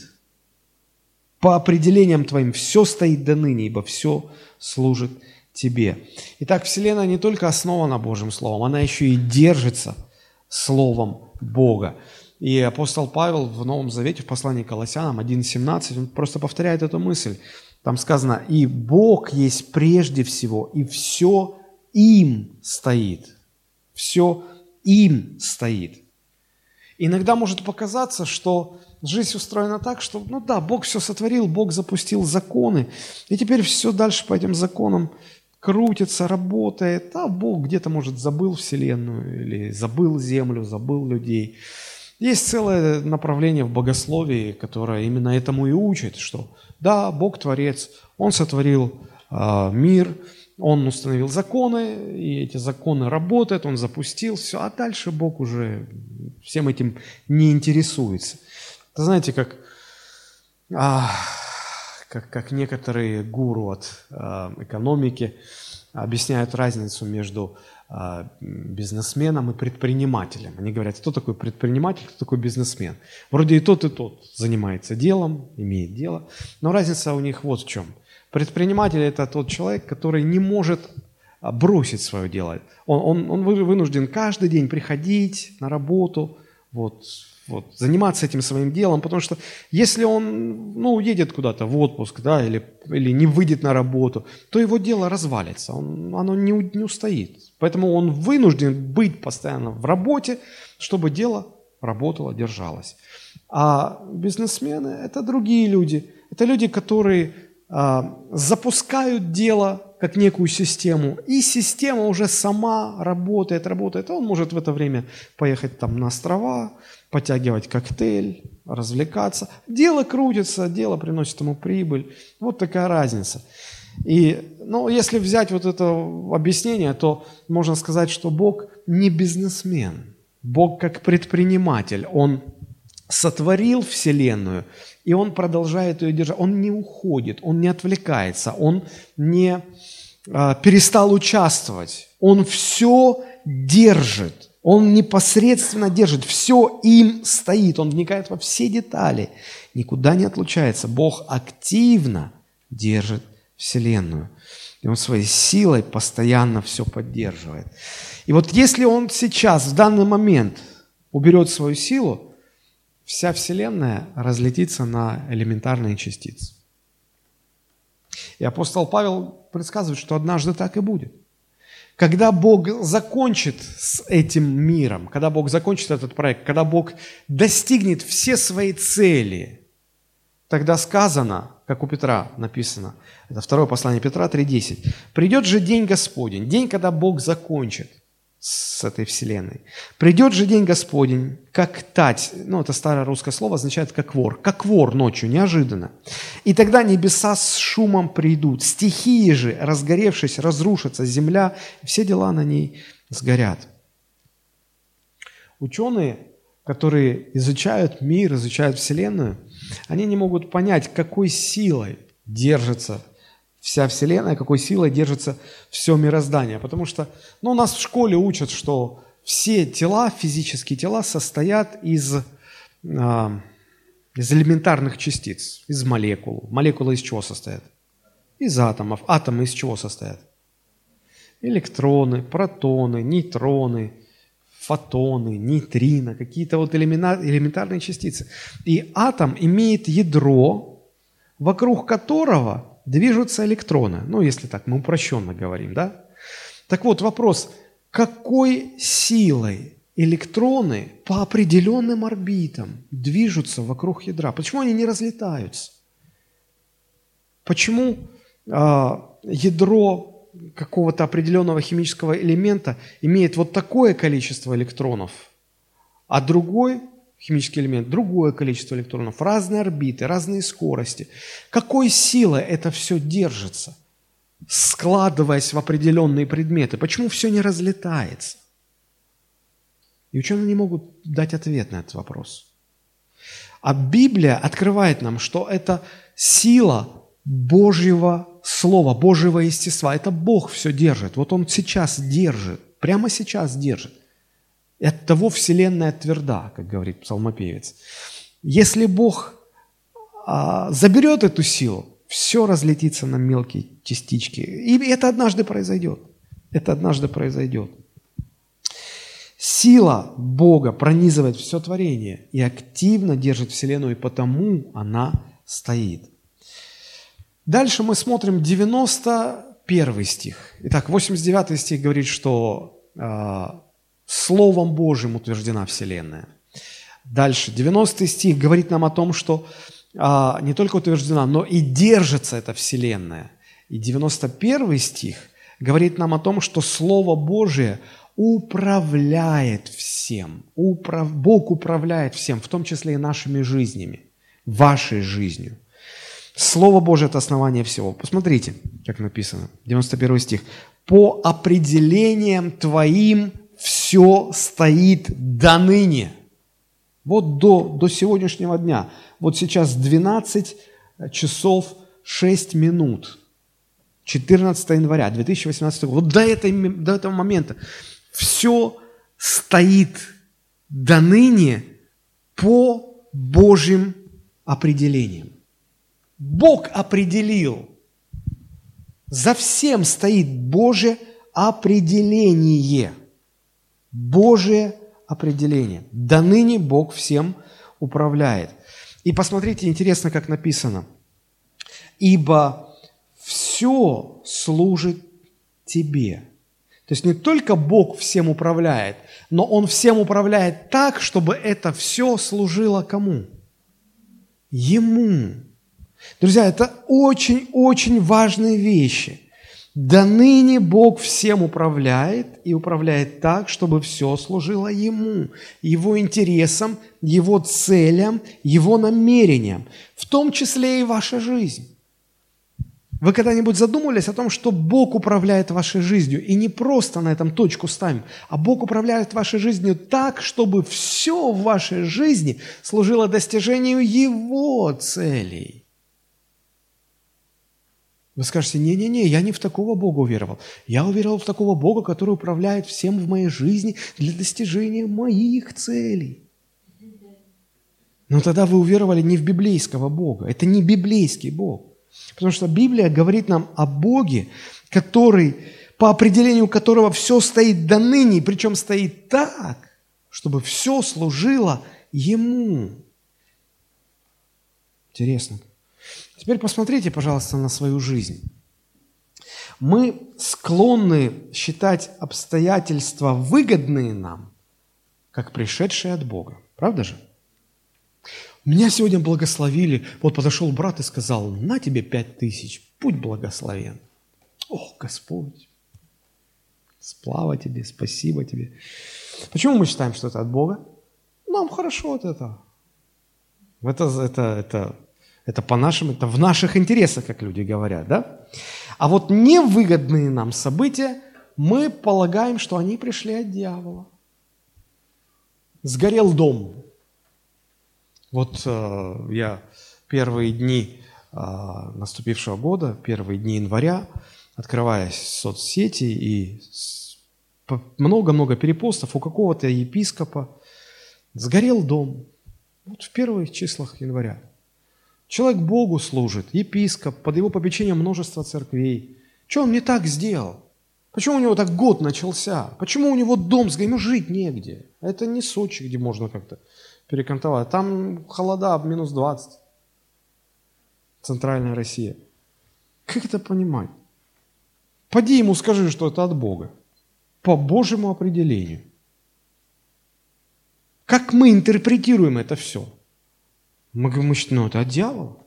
По определениям твоим все стоит до ныне, ибо все служит тебе. Итак, Вселенная не только основана Божьим Словом, она еще и держится Словом Бога. И апостол Павел в Новом Завете, в послании к Колоссянам 1.17, он просто повторяет эту мысль. Там сказано, и Бог есть прежде всего, и все им стоит. Все им стоит. Иногда может показаться, что жизнь устроена так, что, ну да, Бог все сотворил, Бог запустил законы, и теперь все дальше по этим законам крутится, работает, а Бог где-то, может, забыл Вселенную или забыл Землю, забыл людей. Есть целое направление в богословии, которое именно этому и учит, что да, Бог Творец, Он сотворил э, мир, он установил законы, и эти законы работают, он запустил все, а дальше Бог уже всем этим не интересуется. Это знаете, как, а, как, как некоторые гуру от а, экономики объясняют разницу между а, бизнесменом и предпринимателем. Они говорят, кто такой предприниматель, кто такой бизнесмен. Вроде и тот, и тот занимается делом, имеет дело, но разница у них вот в чем – Предприниматель – это тот человек, который не может а, бросить свое дело. Он, он, он вынужден каждый день приходить на работу, вот, вот, заниматься этим своим делом, потому что если он ну, уедет куда-то в отпуск да, или, или не выйдет на работу, то его дело развалится, он, оно не, не устоит. Поэтому он вынужден быть постоянно в работе, чтобы дело работало, держалось. А бизнесмены – это другие люди. Это люди, которые а, запускают дело как некую систему, и система уже сама работает, работает. Он может в это время поехать там на острова, потягивать коктейль, развлекаться. Дело крутится, дело приносит ему прибыль. Вот такая разница. И, ну, если взять вот это объяснение, то можно сказать, что Бог не бизнесмен. Бог как предприниматель. Он сотворил Вселенную, и Он продолжает ее держать. Он не уходит, Он не отвлекается, Он не а, перестал участвовать. Он все держит. Он непосредственно держит, все им стоит, он вникает во все детали, никуда не отлучается. Бог активно держит Вселенную. И он своей силой постоянно все поддерживает. И вот если он сейчас, в данный момент, уберет свою силу, вся Вселенная разлетится на элементарные частицы. И апостол Павел предсказывает, что однажды так и будет. Когда Бог закончит с этим миром, когда Бог закончит этот проект, когда Бог достигнет все свои цели, тогда сказано, как у Петра написано, это второе послание Петра 3.10, «Придет же день Господень, день, когда Бог закончит с этой вселенной. Придет же день Господень, как тать, ну это старое русское слово означает как вор, как вор ночью, неожиданно. И тогда небеса с шумом придут, стихии же, разгоревшись, разрушатся, земля, все дела на ней сгорят. Ученые, которые изучают мир, изучают Вселенную, они не могут понять, какой силой держится вся Вселенная, какой силой держится все мироздание. Потому что ну, нас в школе учат, что все тела, физические тела состоят из, а, из элементарных частиц, из молекул. Молекулы из чего состоят? Из атомов. Атомы из чего состоят? Электроны, протоны, нейтроны, фотоны, нейтрино, какие-то вот элементарные частицы. И атом имеет ядро, вокруг которого движутся электроны. Ну, если так, мы упрощенно говорим, да? Так вот, вопрос, какой силой электроны по определенным орбитам движутся вокруг ядра? Почему они не разлетаются? Почему э, ядро какого-то определенного химического элемента имеет вот такое количество электронов, а другой химический элемент, другое количество электронов, разные орбиты, разные скорости. Какой силой это все держится, складываясь в определенные предметы? Почему все не разлетается? И ученые не могут дать ответ на этот вопрос. А Библия открывает нам, что это сила Божьего Слова, Божьего естества. Это Бог все держит. Вот Он сейчас держит, прямо сейчас держит. И от того Вселенная тверда, как говорит псалмопевец. Если Бог а, заберет эту силу, все разлетится на мелкие частички. И это однажды произойдет. Это однажды произойдет. Сила Бога пронизывает все творение и активно держит Вселенную, и потому она стоит. Дальше мы смотрим 91 стих. Итак, 89 стих говорит, что а, Словом Божьим утверждена Вселенная. Дальше, 90 стих говорит нам о том, что а, не только утверждена, но и держится эта Вселенная. И 91 стих говорит нам о том, что Слово Божие управляет всем. Управ... Бог управляет всем, в том числе и нашими жизнями, вашей жизнью. Слово Божие – это основание всего. Посмотрите, как написано, 91 стих. «По определениям Твоим все стоит до ныне. Вот до, до сегодняшнего дня. Вот сейчас 12 часов 6 минут. 14 января 2018 года. Вот до, этой, до этого момента все стоит до ныне по Божьим определениям. Бог определил. За всем стоит Божье определение – Божие определение. До ныне Бог всем управляет. И посмотрите, интересно, как написано. «Ибо все служит тебе». То есть не только Бог всем управляет, но Он всем управляет так, чтобы это все служило кому? Ему. Друзья, это очень-очень важные вещи. До ныне Бог всем управляет и управляет так, чтобы все служило Ему, Его интересам, Его целям, Его намерениям, в том числе и ваша жизнь. Вы когда-нибудь задумывались о том, что Бог управляет вашей жизнью? И не просто на этом точку ставим, а Бог управляет вашей жизнью так, чтобы все в вашей жизни служило достижению Его целей. Вы скажете, не-не-не, я не в такого Бога уверовал. Я уверовал в такого Бога, который управляет всем в моей жизни для достижения моих целей. Но тогда вы уверовали не в библейского Бога. Это не библейский Бог. Потому что Библия говорит нам о Боге, который, по определению которого все стоит до ныне, причем стоит так, чтобы все служило Ему. Интересно. Теперь посмотрите, пожалуйста, на свою жизнь. Мы склонны считать обстоятельства выгодные нам, как пришедшие от Бога. Правда же? Меня сегодня благословили. Вот подошел брат и сказал, на тебе пять тысяч, будь благословен. О, Господь, слава тебе, спасибо тебе. Почему мы считаем, что это от Бога? Нам хорошо от этого. Это, это, это, это по нашим, это в наших интересах, как люди говорят, да? А вот невыгодные нам события, мы полагаем, что они пришли от дьявола. Сгорел дом, вот э, я первые дни э, наступившего года, первые дни января, открывая соцсети и много-много перепостов у какого-то епископа, сгорел дом. Вот в первых числах января. Человек Богу служит, епископ, под его попечением множество церквей. Что он не так сделал? Почему у него так год начался? Почему у него дом сгорел? Ему жить негде. Это не Сочи, где можно как-то перекантовать. Там холода минус 20. Центральная Россия. Как это понимать? Поди ему скажи, что это от Бога. По Божьему определению. Как мы интерпретируем это все? Мы говорим, ну это от дьявола.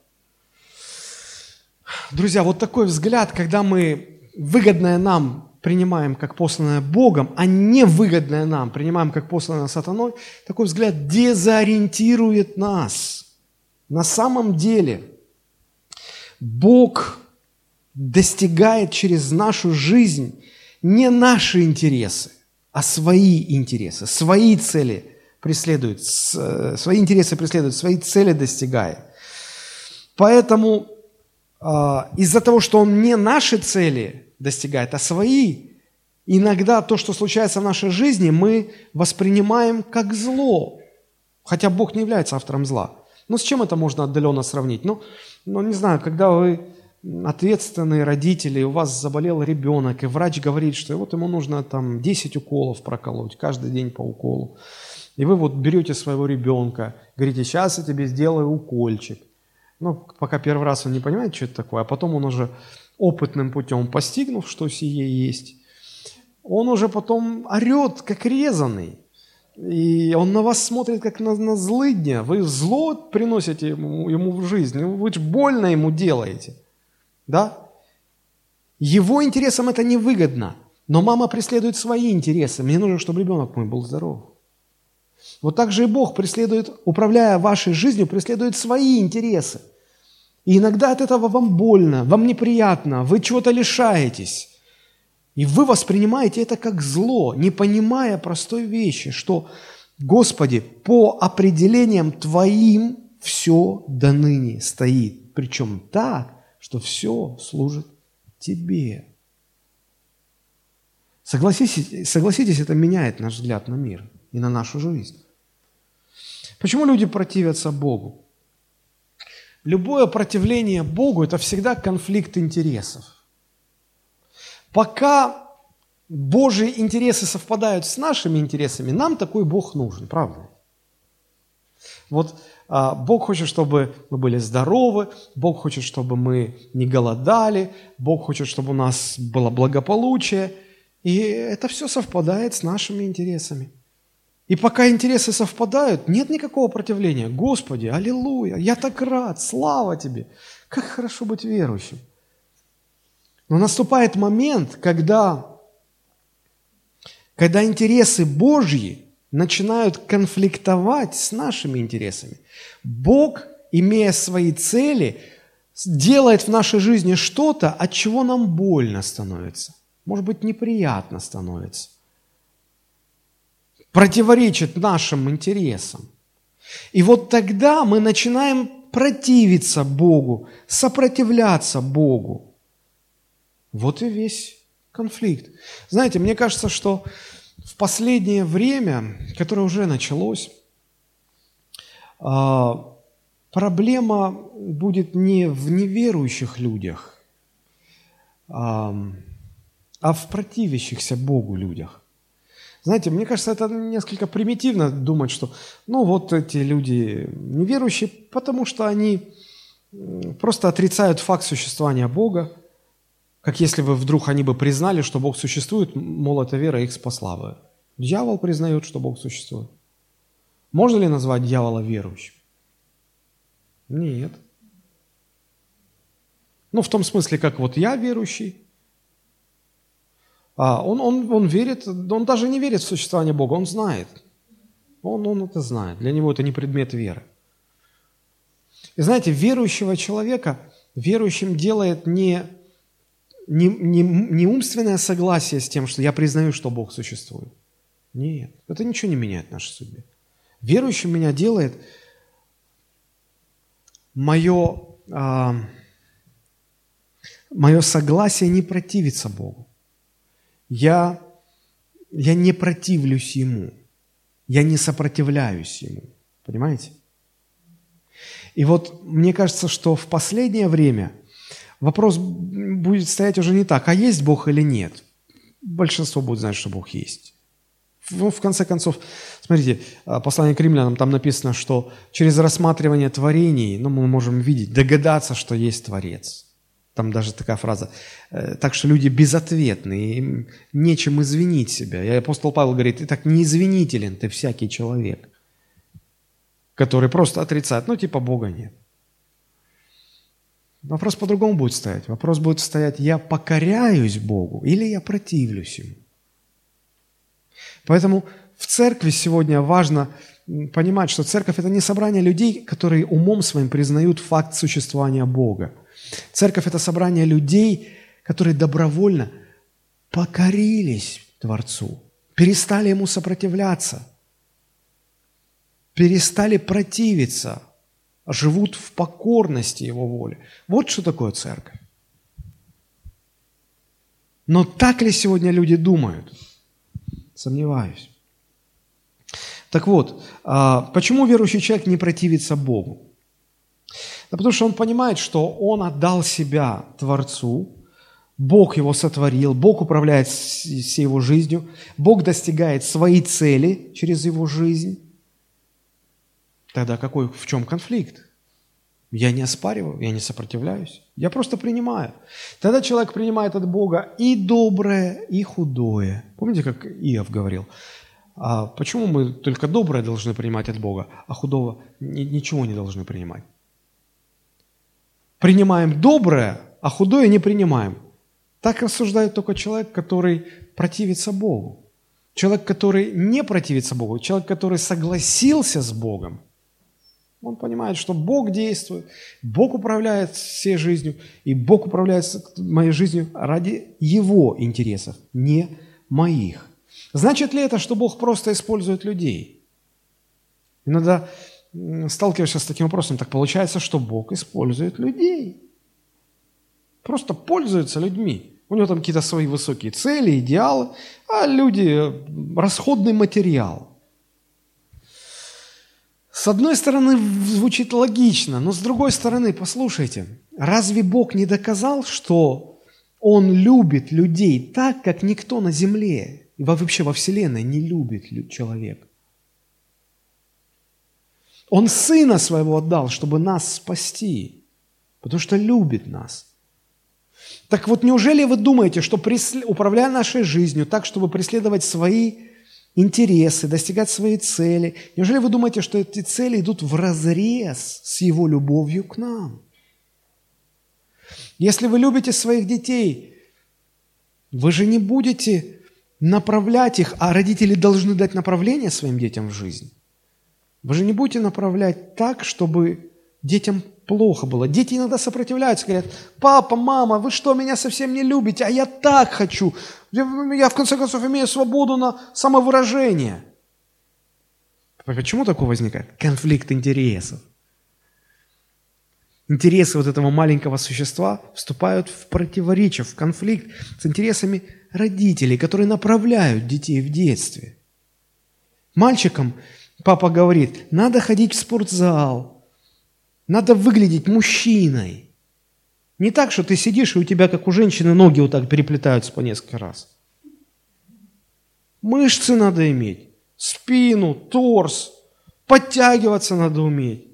Друзья, вот такой взгляд, когда мы выгодное нам принимаем как посланное Богом, а невыгодное нам принимаем как посланное сатаной, такой взгляд дезориентирует нас. На самом деле Бог достигает через нашу жизнь не наши интересы, а свои интересы, свои цели преследует, э, свои интересы преследует, свои цели достигает. Поэтому а, из-за того, что Он не наши цели достигает, а свои. Иногда то, что случается в нашей жизни, мы воспринимаем как зло, хотя Бог не является автором зла. Ну, с чем это можно отдаленно сравнить? Ну, ну не знаю, когда вы ответственные родители, у вас заболел ребенок, и врач говорит, что вот ему нужно там 10 уколов проколоть, каждый день по уколу. И вы вот берете своего ребенка, говорите, сейчас я тебе сделаю укольчик. Ну, пока первый раз он не понимает, что это такое, а потом он уже опытным путем постигнув, что сие есть, он уже потом орет, как резанный. И он на вас смотрит, как на, на злыдня. Вы зло приносите ему, ему в жизнь. Вы же больно ему делаете. Да? Его интересам это невыгодно. Но мама преследует свои интересы. Мне нужно, чтобы ребенок мой был здоров. Вот так же и Бог преследует, управляя вашей жизнью, преследует свои интересы – и иногда от этого вам больно, вам неприятно, вы чего-то лишаетесь. И вы воспринимаете это как зло, не понимая простой вещи, что, Господи, по определениям Твоим все до ныне стоит. Причем так, что все служит Тебе. Согласитесь, согласитесь, это меняет наш взгляд на мир и на нашу жизнь. Почему люди противятся Богу? Любое противление Богу – это всегда конфликт интересов. Пока Божьи интересы совпадают с нашими интересами, нам такой Бог нужен, правда? Вот а, Бог хочет, чтобы мы были здоровы, Бог хочет, чтобы мы не голодали, Бог хочет, чтобы у нас было благополучие, и это все совпадает с нашими интересами. И пока интересы совпадают, нет никакого противления. Господи, аллилуйя, я так рад, слава Тебе. Как хорошо быть верующим. Но наступает момент, когда, когда интересы Божьи начинают конфликтовать с нашими интересами. Бог, имея свои цели, делает в нашей жизни что-то, от чего нам больно становится. Может быть, неприятно становится. Противоречит нашим интересам. И вот тогда мы начинаем противиться Богу, сопротивляться Богу. Вот и весь конфликт. Знаете, мне кажется, что в последнее время, которое уже началось, а, проблема будет не в неверующих людях, а, а в противящихся Богу людях. Знаете, мне кажется, это несколько примитивно думать, что ну вот эти люди неверующие, потому что они просто отрицают факт существования Бога, как если бы вдруг они бы признали, что Бог существует, мол, эта вера их спасла бы. Дьявол признает, что Бог существует. Можно ли назвать дьявола верующим? Нет. Ну, в том смысле, как вот я верующий, он, он, он верит, он даже не верит в существование Бога, он знает. Он, он это знает. Для него это не предмет веры. И знаете, верующего человека верующим делает не не, не, не умственное согласие с тем, что я признаю, что Бог существует. Нет, это ничего не меняет в нашей судьбе. Верующим меня делает мое, а, мое согласие не противиться Богу. Я, я не противлюсь Ему. Я не сопротивляюсь Ему. Понимаете? И вот мне кажется, что в последнее время – вопрос будет стоять уже не так, а есть Бог или нет. Большинство будет знать, что Бог есть. Ну, в конце концов, смотрите, а, послание к римлянам, там написано, что через рассматривание творений, ну, мы можем видеть, догадаться, что есть Творец. Там даже такая фраза. Э, так что люди безответны, им нечем извинить себя. И апостол Павел говорит, ты так неизвинителен, ты всякий человек, который просто отрицает, ну, типа Бога нет. Вопрос по-другому будет стоять. Вопрос будет стоять, я покоряюсь Богу или я противлюсь Ему. Поэтому в церкви сегодня важно понимать, что церковь – это не собрание людей, которые умом своим признают факт существования Бога. Церковь – это собрание людей, которые добровольно покорились Творцу, перестали Ему сопротивляться, перестали противиться – живут в покорности Его воли. Вот что такое церковь. Но так ли сегодня люди думают? Сомневаюсь. Так вот, а, почему верующий человек не противится Богу? Да потому что он понимает, что он отдал себя Творцу, Бог его сотворил, Бог управляет всей его жизнью, Бог достигает своей цели через его жизнь. Тогда какой, в чем конфликт? Я не оспариваю, я не сопротивляюсь. Я просто принимаю. Тогда человек принимает от Бога и доброе, и худое. Помните, как Иов говорил? А почему мы только доброе должны принимать от Бога, а худого ничего не должны принимать? Принимаем доброе, а худое не принимаем. Так рассуждает только человек, который противится Богу. Человек, который не противится Богу, человек, который согласился с Богом – он понимает, что Бог действует, Бог управляет всей жизнью, и Бог управляет моей жизнью ради Его интересов, не моих. Значит ли это, что Бог просто использует людей? Иногда сталкиваешься с таким вопросом, так получается, что Бог использует людей. Просто пользуется людьми. У него там какие-то свои высокие цели, идеалы, а люди – расходный материал – с одной стороны, звучит логично, но с другой стороны, послушайте, разве Бог не доказал, что Он любит людей так, как никто на земле и вообще во Вселенной не любит человек. Он Сына Своего отдал, чтобы нас спасти, потому что любит нас. Так вот, неужели вы думаете, что управляя нашей жизнью так, чтобы преследовать свои интересы, достигать своей цели, неужели вы думаете, что эти цели идут в разрез с Его любовью к нам? Если вы любите своих детей, вы же не будете направлять их, а родители должны дать направление своим детям в жизнь. Вы же не будете направлять так, чтобы детям плохо было. Дети иногда сопротивляются, говорят, папа, мама, вы что, меня совсем не любите, а я так хочу. Я, в конце концов, имею свободу на самовыражение. Почему такое возникает? Конфликт интересов интересы вот этого маленького существа вступают в противоречие, в конфликт с интересами родителей, которые направляют детей в детстве. Мальчикам папа говорит, надо ходить в спортзал, надо выглядеть мужчиной. Не так, что ты сидишь, и у тебя, как у женщины, ноги вот так переплетаются по несколько раз. Мышцы надо иметь, спину, торс, подтягиваться надо уметь.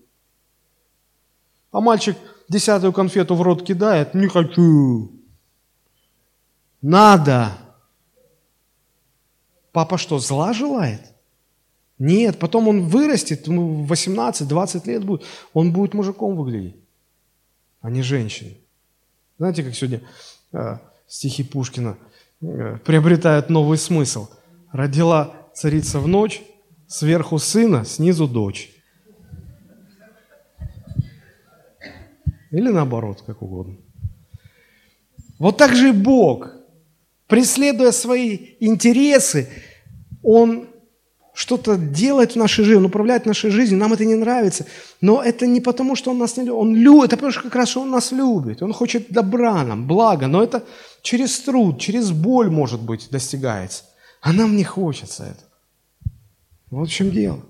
А мальчик десятую конфету в рот кидает, не хочу. Надо. Папа что, зла желает? Нет, потом он вырастет, ему 18-20 лет будет, он будет мужиком выглядеть, а не женщиной. Знаете, как сегодня э, стихи Пушкина э, приобретают новый смысл. Родила царица в ночь, сверху сына, снизу дочь. Или наоборот, как угодно. Вот так же и Бог, преследуя свои интересы, Он что-то делает в нашей жизни, Он управляет нашей жизнью, нам это не нравится. Но это не потому, что Он нас не любит. Он любит, это потому что как раз Он нас любит. Он хочет добра нам, блага, но это через труд, через боль, может быть, достигается. А нам не хочется это. Вот в чем дело.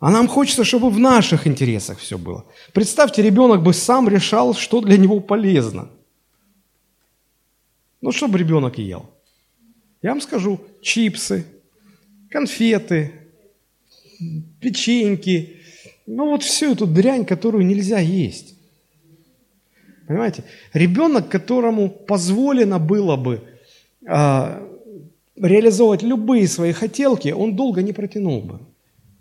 А нам хочется, чтобы в наших интересах все было. Представьте, ребенок бы сам решал, что для него полезно. Ну, что бы ребенок ел? Я вам скажу, чипсы, конфеты, печеньки, ну вот всю эту дрянь, которую нельзя есть. Понимаете? Ребенок, которому позволено было бы э, реализовывать любые свои хотелки, он долго не протянул бы.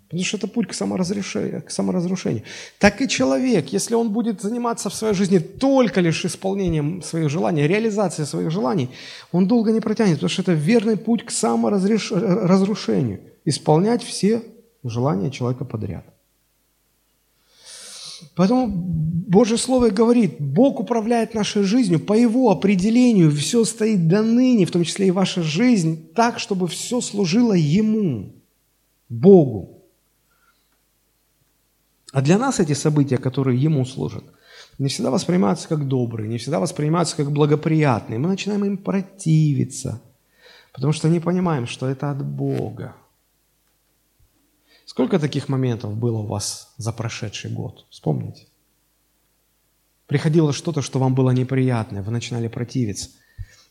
Потому что это путь к саморазрушению, к саморазрушению. Так и человек, если он будет заниматься в своей жизни только лишь исполнением своих желаний, реализацией своих желаний, он долго не протянет, потому что это верный путь к саморазрушению. Исполнять все желания человека подряд. Поэтому Божье Слово говорит, Бог управляет нашей жизнью, по Его определению все стоит до ныне, в том числе и ваша жизнь, так, чтобы все служило Ему, Богу. А для нас эти события, которые Ему служат, не всегда воспринимаются как добрые, не всегда воспринимаются как благоприятные. Мы начинаем им противиться, потому что не понимаем, что это от Бога. Сколько таких моментов было у вас за прошедший год? Вспомните. Приходило что-то, что вам было неприятное, вы начинали противиться.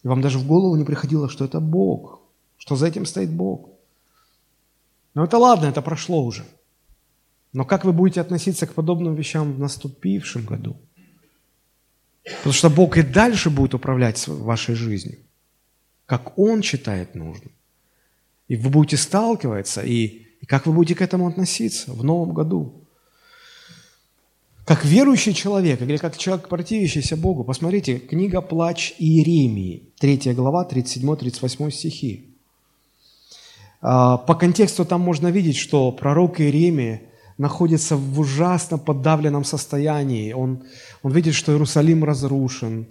И вам даже в голову не приходило, что это Бог, что за этим стоит Бог. Но это ладно, это прошло уже. Но как вы будете относиться к подобным вещам в наступившем году? Потому что Бог и дальше будет управлять вашей жизнью, как Он считает нужным. И вы будете сталкиваться, и, и как вы будете к этому относиться в новом году. Как верующий человек или как человек, противящийся Богу, посмотрите, книга «Плач Иеремии», 3 глава, 37-38 стихи. А, по контексту там можно видеть, что пророк Иеремия – находится в ужасно подавленном состоянии. Он, он видит, что Иерусалим разрушен,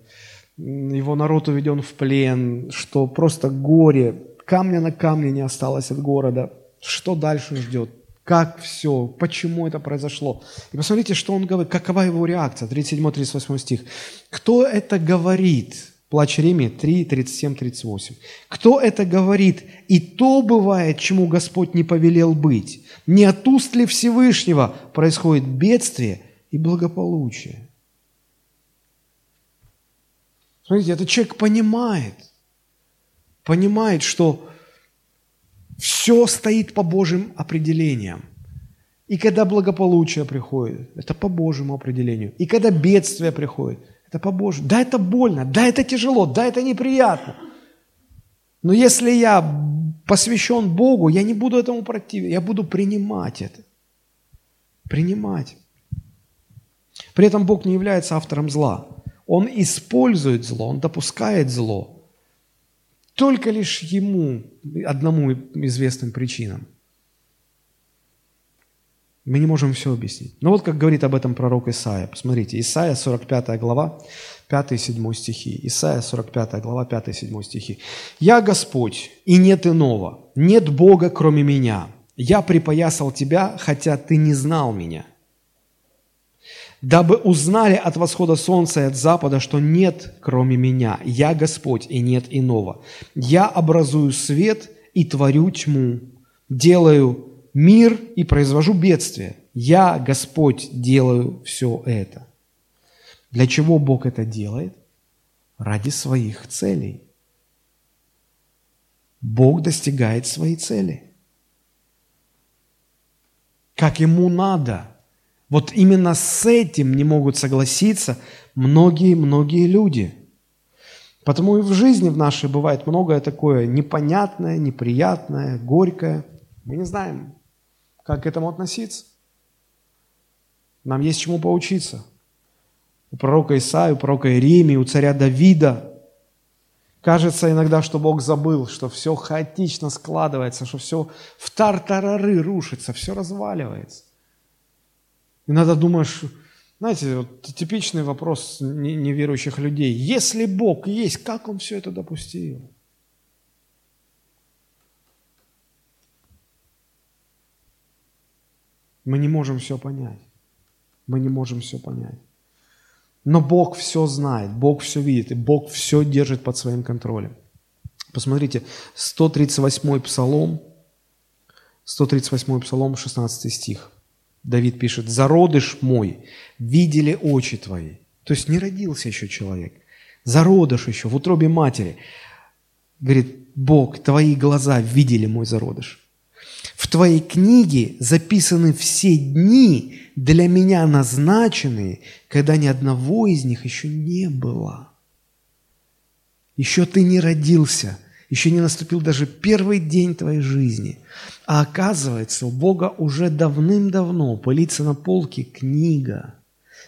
его народ уведен в плен, что просто горе, камня на камне не осталось от города. Что дальше ждет? Как все? Почему это произошло? И посмотрите, что он говорит, какова его реакция. 37-38 стих. «Кто это говорит?» Плач Ремии 3, 37, 38. Кто это говорит? И то бывает, чему Господь не повелел быть. Не от уст ли Всевышнего происходит бедствие и благополучие? Смотрите, этот человек понимает, понимает, что все стоит по Божьим определениям. И когда благополучие приходит, это по Божьему определению. И когда бедствие приходит, это по Божьему. Да, это больно, да, это тяжело, да, это неприятно. Но если я посвящен Богу, я не буду этому противиться, я буду принимать это. Принимать. При этом Бог не является автором зла. Он использует зло, он допускает зло. Только лишь ему, одному известным причинам. Мы не можем все объяснить. Но вот как говорит об этом пророк Исаия. Посмотрите, Исаия, 45 глава, 5 и 7 стихи. Исаия, 45 глава, 5 и 7 стихи. «Я Господь, и нет иного, нет Бога, кроме меня. Я припоясал тебя, хотя ты не знал меня» дабы узнали от восхода солнца и от запада, что нет, кроме меня. Я Господь, и нет иного. Я образую свет и творю тьму, делаю мир и произвожу бедствие. Я, Господь, делаю все это. Для чего Бог это делает? Ради своих целей. Бог достигает своей цели. Как ему надо. Вот именно с этим не могут согласиться многие-многие люди. Потому и в жизни в нашей бывает многое такое непонятное, неприятное, горькое. Мы не знаем, как к этому относиться? Нам есть чему поучиться. У пророка Исаия, у пророка Иеремии, у царя Давида. Кажется иногда, что Бог забыл, что все хаотично складывается, что все в тартарары рушится, все разваливается. Иногда думаешь, знаете, вот типичный вопрос неверующих людей. Если Бог есть, как Он все это допустил? Мы не можем все понять. Мы не можем все понять. Но Бог все знает, Бог все видит, и Бог все держит под своим контролем. Посмотрите, 138-й псалом, 138-й псалом, 16 стих. Давид пишет, «Зародыш мой, видели очи твои». То есть не родился еще человек. Зародыш еще в утробе матери. Говорит, Бог, твои глаза видели мой зародыш. В твоей книге записаны все дни, для меня назначенные, когда ни одного из них еще не было. Еще ты не родился, еще не наступил даже первый день твоей жизни. А оказывается, у Бога уже давным-давно пылится на полке книга,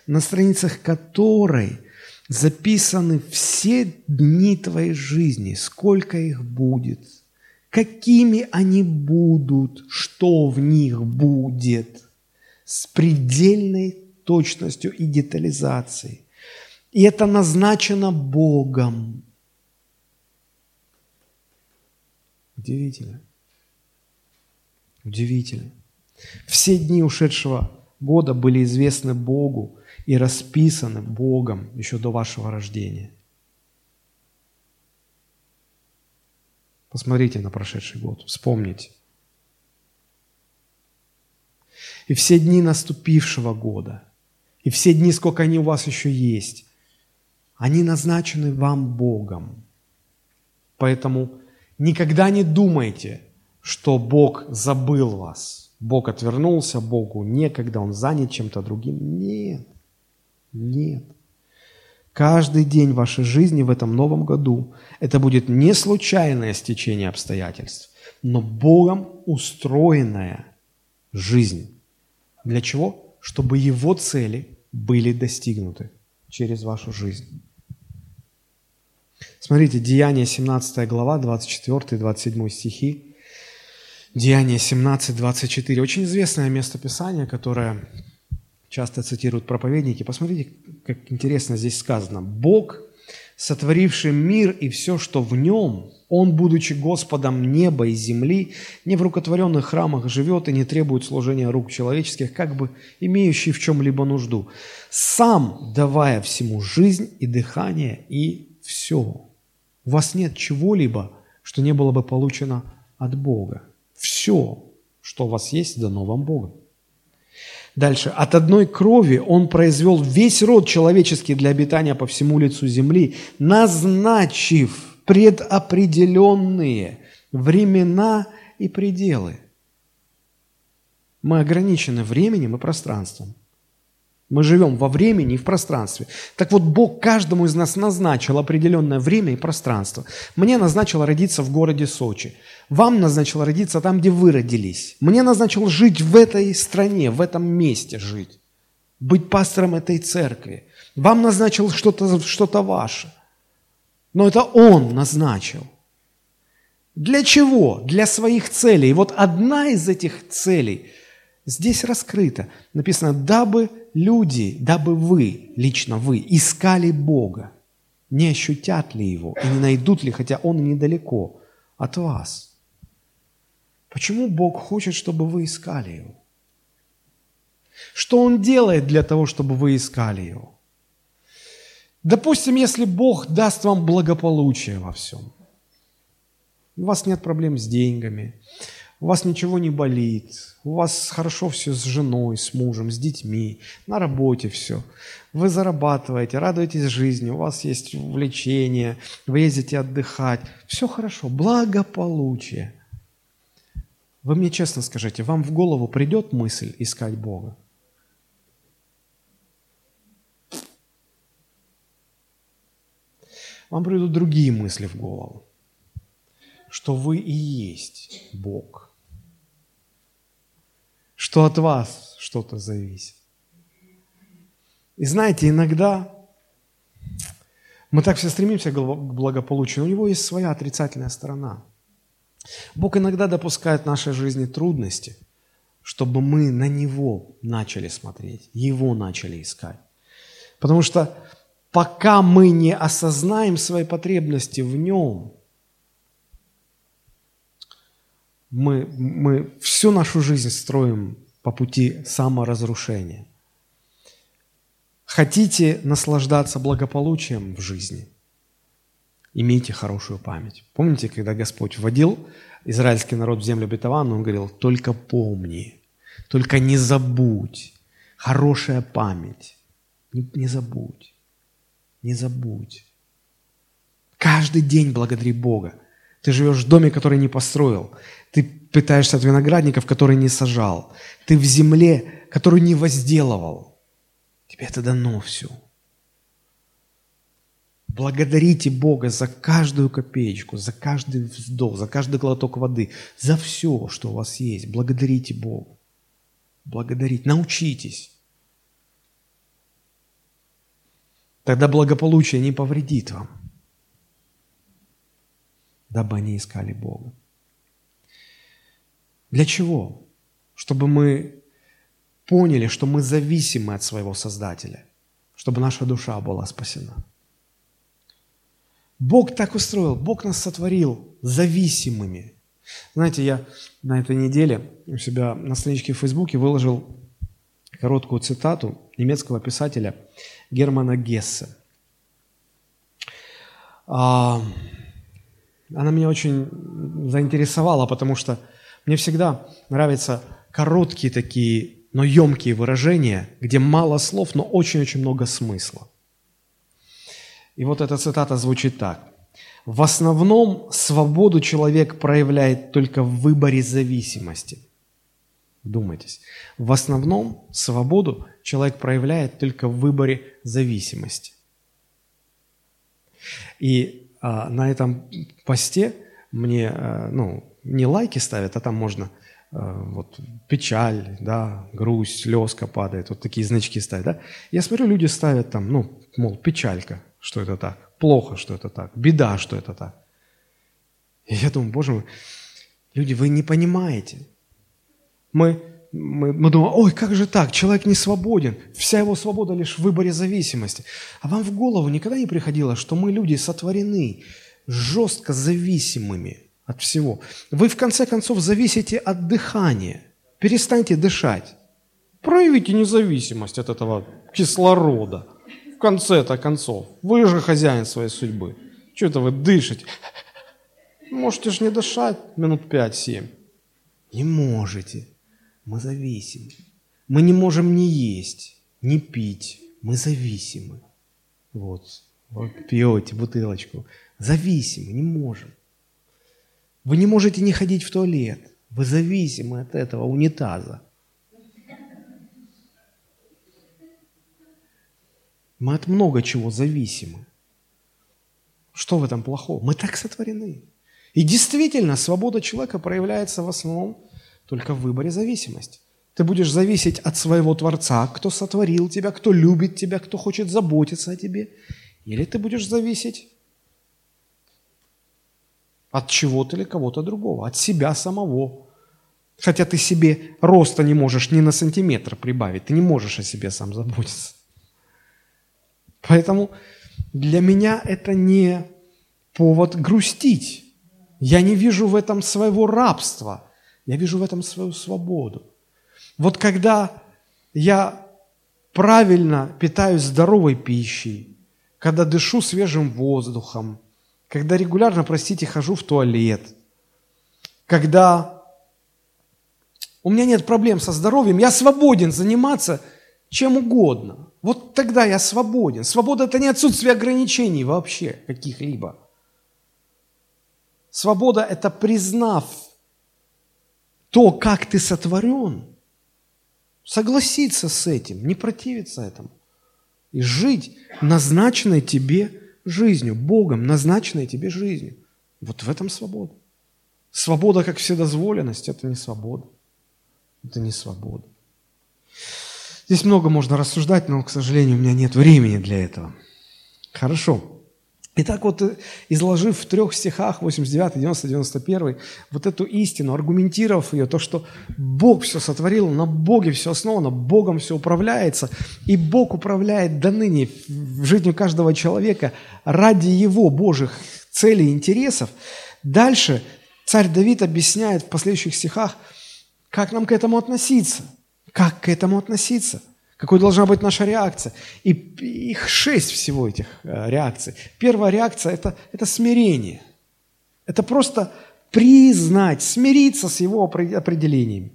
на страницах которой записаны все дни твоей жизни, сколько их будет – какими они будут, что в них будет, с предельной точностью и детализацией. И это назначено Богом. Удивительно. Удивительно. Все дни ушедшего года были известны Богу и расписаны Богом еще до вашего рождения. Посмотрите на прошедший год, вспомните. И все дни наступившего года, и все дни, сколько они у вас еще есть, они назначены вам Богом. Поэтому никогда не думайте, что Бог забыл вас. Бог отвернулся, Богу некогда, Он занят чем-то другим. Нет, нет. Каждый день вашей жизни в этом новом году это будет не случайное стечение обстоятельств, но Богом устроенная жизнь. Для чего? Чтобы Его цели были достигнуты через вашу жизнь. Смотрите, Деяние 17 глава, 24-27 стихи. Деяние 17, 24. Очень известное местописание, которое часто цитируют проповедники. Посмотрите, как интересно здесь сказано. Бог, сотворивший мир и все, что в нем, Он, будучи Господом неба и земли, не в рукотворенных храмах живет и не требует служения рук человеческих, как бы имеющий в чем-либо нужду, сам давая всему жизнь и дыхание и все. У вас нет чего-либо, что не было бы получено от Бога. Все, что у вас есть, дано вам Богом. Дальше. От одной крови он произвел весь род человеческий для обитания по всему лицу земли, назначив предопределенные времена и пределы. Мы ограничены временем и пространством. Мы живем во времени и в пространстве. Так вот, Бог каждому из нас назначил определенное время и пространство. Мне назначил родиться в городе Сочи. Вам назначил родиться там, где вы родились. Мне назначил жить в этой стране, в этом месте жить. Быть пастором этой церкви. Вам назначил что-то что ваше. Но это Он назначил. Для чего? Для своих целей. И вот одна из этих целей здесь раскрыта. Написано, дабы люди, дабы вы, лично вы, искали Бога, не ощутят ли Его и не найдут ли, хотя Он недалеко от вас. Почему Бог хочет, чтобы вы искали Его? Что Он делает для того, чтобы вы искали Его? Допустим, если Бог даст вам благополучие во всем, у вас нет проблем с деньгами, у вас ничего не болит, у вас хорошо все с женой, с мужем, с детьми, на работе все. Вы зарабатываете, радуетесь жизни, у вас есть увлечение, вы ездите отдыхать. Все хорошо, благополучие. Вы мне честно скажите, вам в голову придет мысль искать Бога? Вам придут другие мысли в голову, что вы и есть Бог – что от вас что-то зависит. И знаете, иногда мы так все стремимся к благополучию, но у него есть своя отрицательная сторона. Бог иногда допускает в нашей жизни трудности, чтобы мы на Него начали смотреть, Его начали искать. Потому что пока мы не осознаем свои потребности в Нем, мы, мы всю нашу жизнь строим по пути саморазрушения. Хотите наслаждаться благополучием в жизни? Имейте хорошую память. Помните, когда Господь вводил израильский народ в землю обетованную, Он говорил, только помни, только не забудь, хорошая память. Не, не забудь, не забудь. Каждый день благодари Бога. Ты живешь в доме, который не построил. Ты питаешься от виноградников, которые не сажал. Ты в земле, которую не возделывал. Тебе это дано все. Благодарите Бога за каждую копеечку, за каждый вздох, за каждый глоток воды, за все, что у вас есть. Благодарите Бога. Благодарите. Научитесь. Тогда благополучие не повредит вам, дабы они искали Бога. Для чего? Чтобы мы поняли, что мы зависимы от своего Создателя, чтобы наша душа была спасена. Бог так устроил, Бог нас сотворил зависимыми. Знаете, я на этой неделе у себя на страничке в Фейсбуке выложил короткую цитату немецкого писателя Германа Гессе. Она меня очень заинтересовала, потому что мне всегда нравятся короткие такие, но емкие выражения, где мало слов, но очень-очень много смысла. И вот эта цитата звучит так. В основном свободу человек проявляет только в выборе зависимости. Думайтесь. В основном свободу человек проявляет только в выборе зависимости. И а, на этом посте мне, а, ну, не лайки ставят, а там можно э, вот печаль, да, грусть, слезка падает, вот такие значки ставят, да. Я смотрю, люди ставят там, ну, мол, печалька, что это так, плохо, что это так, беда, что это так. И я думаю, боже мой, люди, вы не понимаете. Мы, мы, мы думаем, ой, как же так, человек не свободен, вся его свобода лишь в выборе зависимости. А вам в голову никогда не приходило, что мы люди сотворены жестко зависимыми – от всего. Вы, в конце концов, зависите от дыхания. Перестаньте дышать. Проявите независимость от этого кислорода. В конце-то концов. Вы же хозяин своей судьбы. Что это вы дышите? Можете же не дышать минут пять-семь. Не можете. Мы зависим. Мы не можем ни есть, ни пить. Мы зависимы. Вот, вот пьете бутылочку. Зависимы, не можем. Вы не можете не ходить в туалет. Вы зависимы от этого унитаза. Мы от много чего зависимы. Что в этом плохого? Мы так сотворены. И действительно, свобода человека проявляется в основном только в выборе зависимости. Ты будешь зависеть от своего Творца, кто сотворил тебя, кто любит тебя, кто хочет заботиться о тебе. Или ты будешь зависеть от чего-то или кого-то другого, от себя самого. Хотя ты себе роста не можешь ни на сантиметр прибавить, ты не можешь о себе сам заботиться. Поэтому для меня это не повод грустить. Я не вижу в этом своего рабства, я вижу в этом свою свободу. Вот когда я правильно питаюсь здоровой пищей, когда дышу свежим воздухом, когда регулярно, простите, хожу в туалет, когда у меня нет проблем со здоровьем, я свободен заниматься чем угодно. Вот тогда я свободен. Свобода – это не отсутствие ограничений вообще каких-либо. Свобода – это признав то, как ты сотворен, согласиться с этим, не противиться этому и жить назначенной тебе жизнью, Богом назначенной тебе жизнью. Вот в этом свобода. Свобода как вседозволенность – это не свобода. Это не свобода. Здесь много можно рассуждать, но, к сожалению, у меня нет времени для этого. Хорошо. Итак, вот э, изложив в трех стихах, 89, 90, 91, вот эту истину, аргументировав ее, то, что Бог все сотворил, на Боге все основано, Богом все управляется, и Бог управляет до ныне в жизни каждого человека ради Его, Божьих целей и интересов, дальше царь Давид объясняет в последующих стихах, как нам к этому относиться – как к этому относиться? Какой должна быть наша реакция? И их шесть всего этих э, реакций. Первая реакция это, – это смирение. Это просто признать, смириться с его определениями.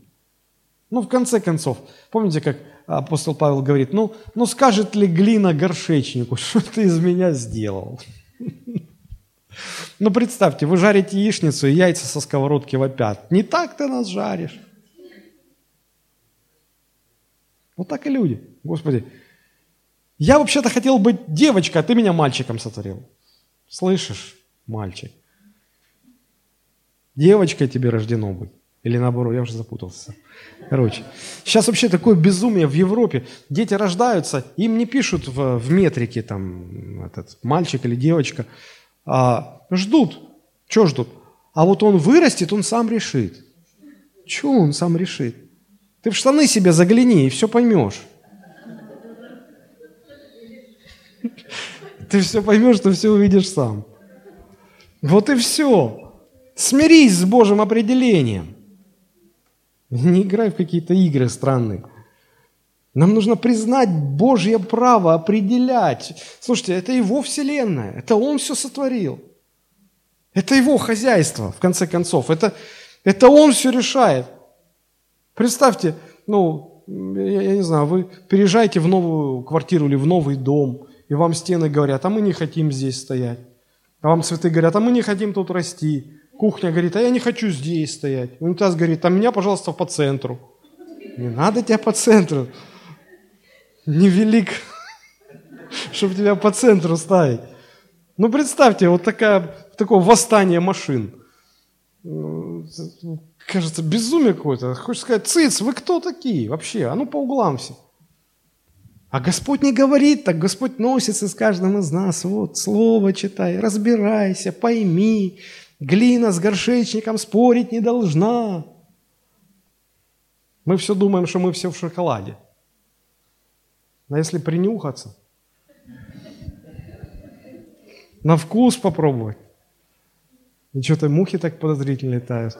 Ну, в конце концов, помните, как апостол Павел говорит, ну, ну скажет ли глина горшечнику, что ты из меня сделал? Ну, представьте, вы жарите яичницу, и яйца со сковородки вопят. Не так ты нас жаришь. Вот так и люди. Господи, я вообще-то хотел быть девочкой, а ты меня мальчиком сотворил. Слышишь, мальчик? Девочкой тебе рождено быть. Или наоборот, я уже запутался. Короче, сейчас вообще такое безумие в Европе. Дети рождаются, им не пишут в, в метрике, там, этот мальчик или девочка, а ждут. Что ждут? А вот он вырастет, он сам решит. Что он сам решит? Ты в штаны себе загляни и все поймешь. Ты все поймешь, ты все увидишь сам. Вот и все. Смирись с Божьим определением. Не играй в какие-то игры странные. Нам нужно признать Божье право определять. Слушайте, это Его вселенная, это Он все сотворил. Это Его хозяйство, в конце концов. Это, это Он все решает. Представьте, ну, я, я не знаю, вы переезжаете в новую квартиру или в новый дом, и вам стены говорят, а мы не хотим здесь стоять. А вам цветы говорят, а мы не хотим тут расти. Кухня говорит, а я не хочу здесь стоять. Унитаз говорит, а меня, пожалуйста, по центру. Не надо тебя по центру. Невелик, чтобы тебя по центру ставить. Ну, представьте, вот такая, такое восстание машин кажется, безумие какое-то. Хочешь сказать, циц, вы кто такие вообще? А ну по углам все. А Господь не говорит так, Господь носится с каждым из нас. Вот, слово читай, разбирайся, пойми. Глина с горшечником спорить не должна. Мы все думаем, что мы все в шоколаде. Но если принюхаться, на вкус попробовать, и что-то мухи так подозрительно летают.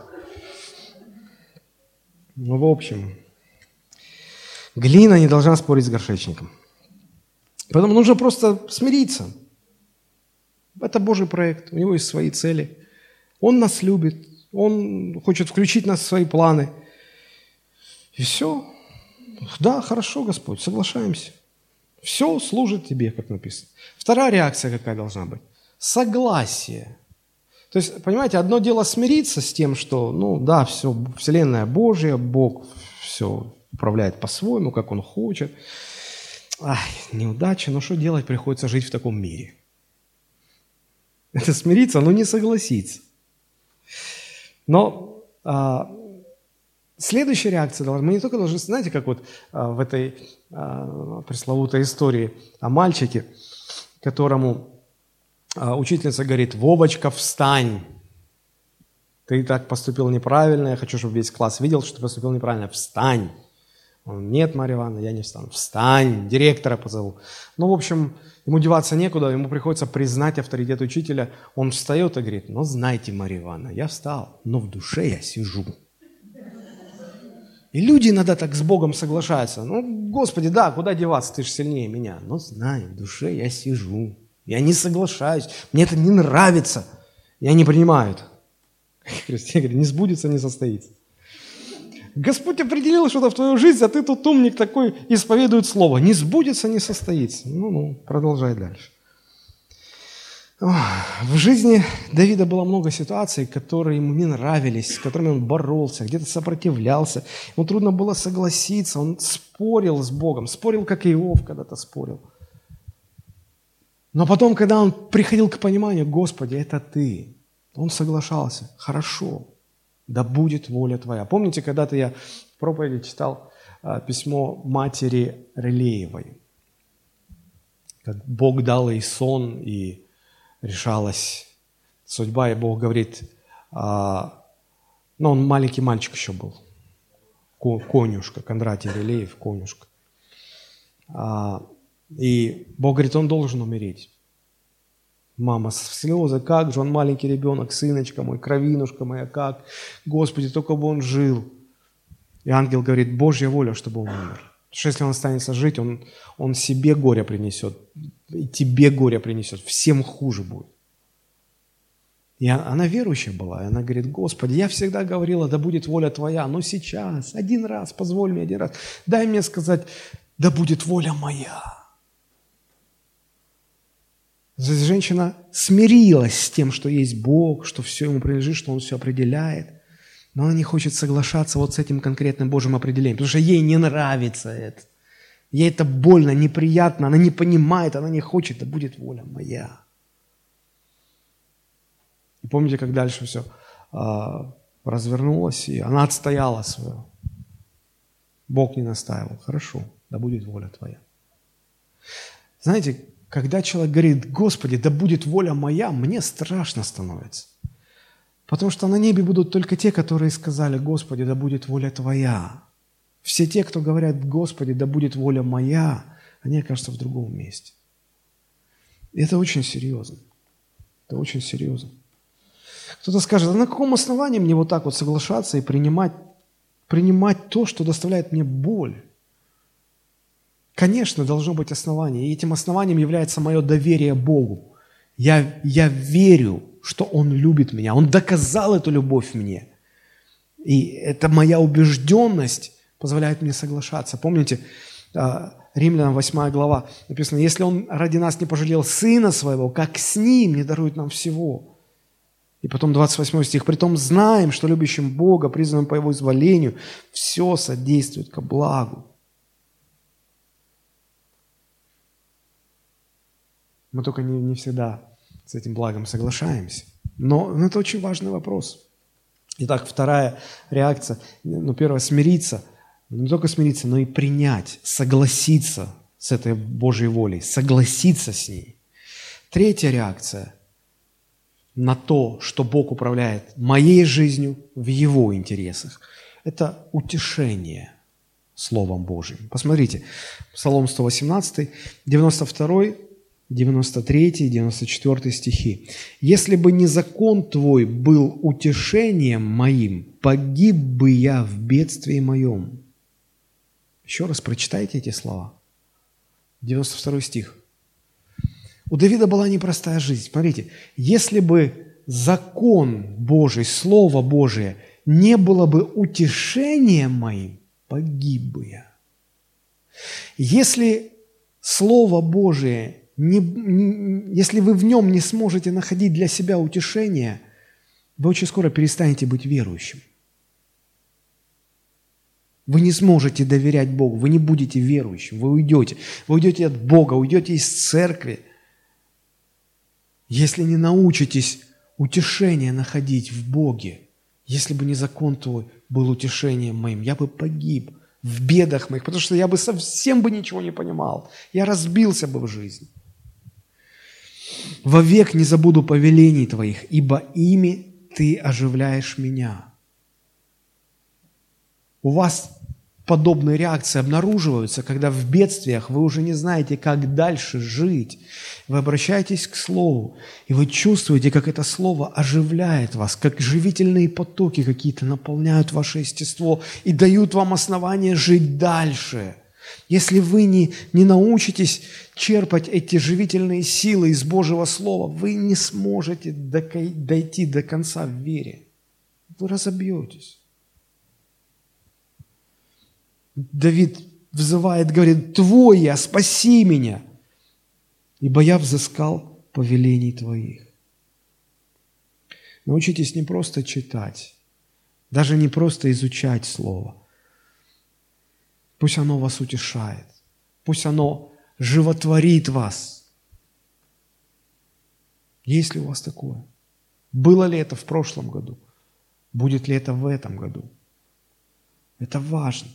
Ну, в общем, глина не должна спорить с горшечником. Поэтому нужно просто смириться. Это Божий проект, у него есть свои цели. Он нас любит, он хочет включить нас в свои планы. И все. да, хорошо, Господь, соглашаемся. Все служит тебе, как написано. Вторая реакция какая должна быть? Согласие. То есть, понимаете, одно дело смириться с тем, что, ну да, все, Вселенная Божья, Бог все управляет по-своему, как Он хочет. Ай, неудача, но что делать, приходится жить в таком мире. Это смириться, но не согласиться. Но а, следующая реакция, мы не только должны, знаете, как вот а, в этой а, пресловутой истории о мальчике, которому учительница говорит, Вовочка, встань, ты так поступил неправильно, я хочу, чтобы весь класс видел, что ты поступил неправильно, встань. Он, нет, Марья Ивановна, я не встану. Встань, директора позову. Ну, в общем, ему деваться некуда, ему приходится признать авторитет учителя. Он встает и говорит, ну, знаете, Марья Ивановна, я встал, но в душе я сижу. И люди иногда так с Богом соглашаются. Ну, Господи, да, куда деваться, ты же сильнее меня. Но знаю, в душе я сижу. Я не соглашаюсь, мне это не нравится. Я не принимаю это. Христиан говорит, не сбудется, не состоится. Господь определил что-то в твою жизнь, а ты тут умник такой исповедует слово. Не сбудется, не состоится. Ну-ну, продолжай дальше. В жизни Давида было много ситуаций, которые ему не нравились, с которыми он боролся, где-то сопротивлялся. Ему трудно было согласиться, он спорил с Богом, спорил, как Иов когда-то спорил. Но потом, когда он приходил к пониманию, Господи, это Ты, он соглашался. Хорошо, да будет воля Твоя. Помните, когда-то я в проповеди читал а, письмо матери Релеевой, как Бог дал ей сон, и решалась судьба, и Бог говорит, а, ну, он маленький мальчик еще был, конюшка, Кондратий Релеев, конюшка. А, и Бог говорит, он должен умереть. Мама слезы, как же он маленький ребенок, сыночка мой, кровинушка моя, как? Господи, только бы он жил. И ангел говорит, Божья воля, чтобы он умер. Потому что если он останется жить, он, он себе горе принесет, и тебе горе принесет, всем хуже будет. И она верующая была, и она говорит, Господи, я всегда говорила, да будет воля Твоя, но сейчас, один раз, позволь мне один раз, дай мне сказать, да будет воля моя. Женщина смирилась с тем, что есть Бог, что все ему принадлежит, что Он все определяет. Но она не хочет соглашаться вот с этим конкретным Божьим определением, потому что ей не нравится это. Ей это больно, неприятно, она не понимает, она не хочет, да будет воля моя. И помните, как дальше все а, развернулось, и она отстояла свое. Бог не настаивал. Хорошо, да будет воля твоя. Знаете, когда человек говорит, Господи, да будет воля моя, мне страшно становится. Потому что на небе будут только те, которые сказали, Господи, да будет воля Твоя. Все те, кто говорят, Господи, да будет воля моя, они окажутся в другом месте. И это очень серьезно. Это очень серьезно. Кто-то скажет, а на каком основании мне вот так вот соглашаться и принимать, принимать то, что доставляет мне боль? Конечно, должно быть основание. И этим основанием является мое доверие Богу. Я, я верю, что Он любит меня. Он доказал эту любовь мне. И это моя убежденность позволяет мне соглашаться. Помните, а, Римлянам 8 глава написано, если Он ради нас не пожалел Сына Своего, как с Ним не дарует нам всего. И потом 28 стих, «Притом знаем, что любящим Бога, призванным по Его изволению, все содействует ко благу». Мы только не, не всегда с этим благом соглашаемся. Но, но это очень важный вопрос. Итак, вторая реакция, ну, первое, смириться, не только смириться, но и принять, согласиться с этой Божьей волей, согласиться с ней. Третья реакция на то, что Бог управляет моей жизнью в Его интересах, это утешение Словом Божьим. Посмотрите, Псалом 118, 92 93 и 94 стихи. «Если бы не закон Твой был утешением моим, погиб бы я в бедствии моем». Еще раз прочитайте эти слова. 92 стих. У Давида была непростая жизнь. Смотрите, если бы закон Божий, Слово Божие не было бы утешением моим, погиб бы я. Если Слово Божие, не, не, если вы в нем не сможете находить для себя утешение, вы очень скоро перестанете быть верующим. Вы не сможете доверять Богу, вы не будете верующим, вы уйдете. Вы уйдете от Бога, уйдете из церкви. Если не научитесь утешение находить в Боге, если бы не закон Твой был утешением моим, я бы погиб в бедах моих, потому что я бы совсем бы ничего не понимал. Я разбился бы в жизни. «Вовек не забуду повелений Твоих, ибо ими Ты оживляешь меня». У вас подобные реакции обнаруживаются, когда в бедствиях вы уже не знаете, как дальше жить. Вы обращаетесь к Слову, и вы чувствуете, как это Слово оживляет вас, как живительные потоки какие-то наполняют ваше естество и дают вам основание жить дальше. Если вы не, не научитесь черпать эти живительные силы из Божьего Слова, вы не сможете дойти до конца в вере. Вы разобьетесь. Давид взывает, говорит, «Твой я, спаси меня, ибо я взыскал повелений Твоих». Научитесь не просто читать, даже не просто изучать Слово. Пусть оно вас утешает, пусть оно животворит вас. Есть ли у вас такое? Было ли это в прошлом году? Будет ли это в этом году? Это важно.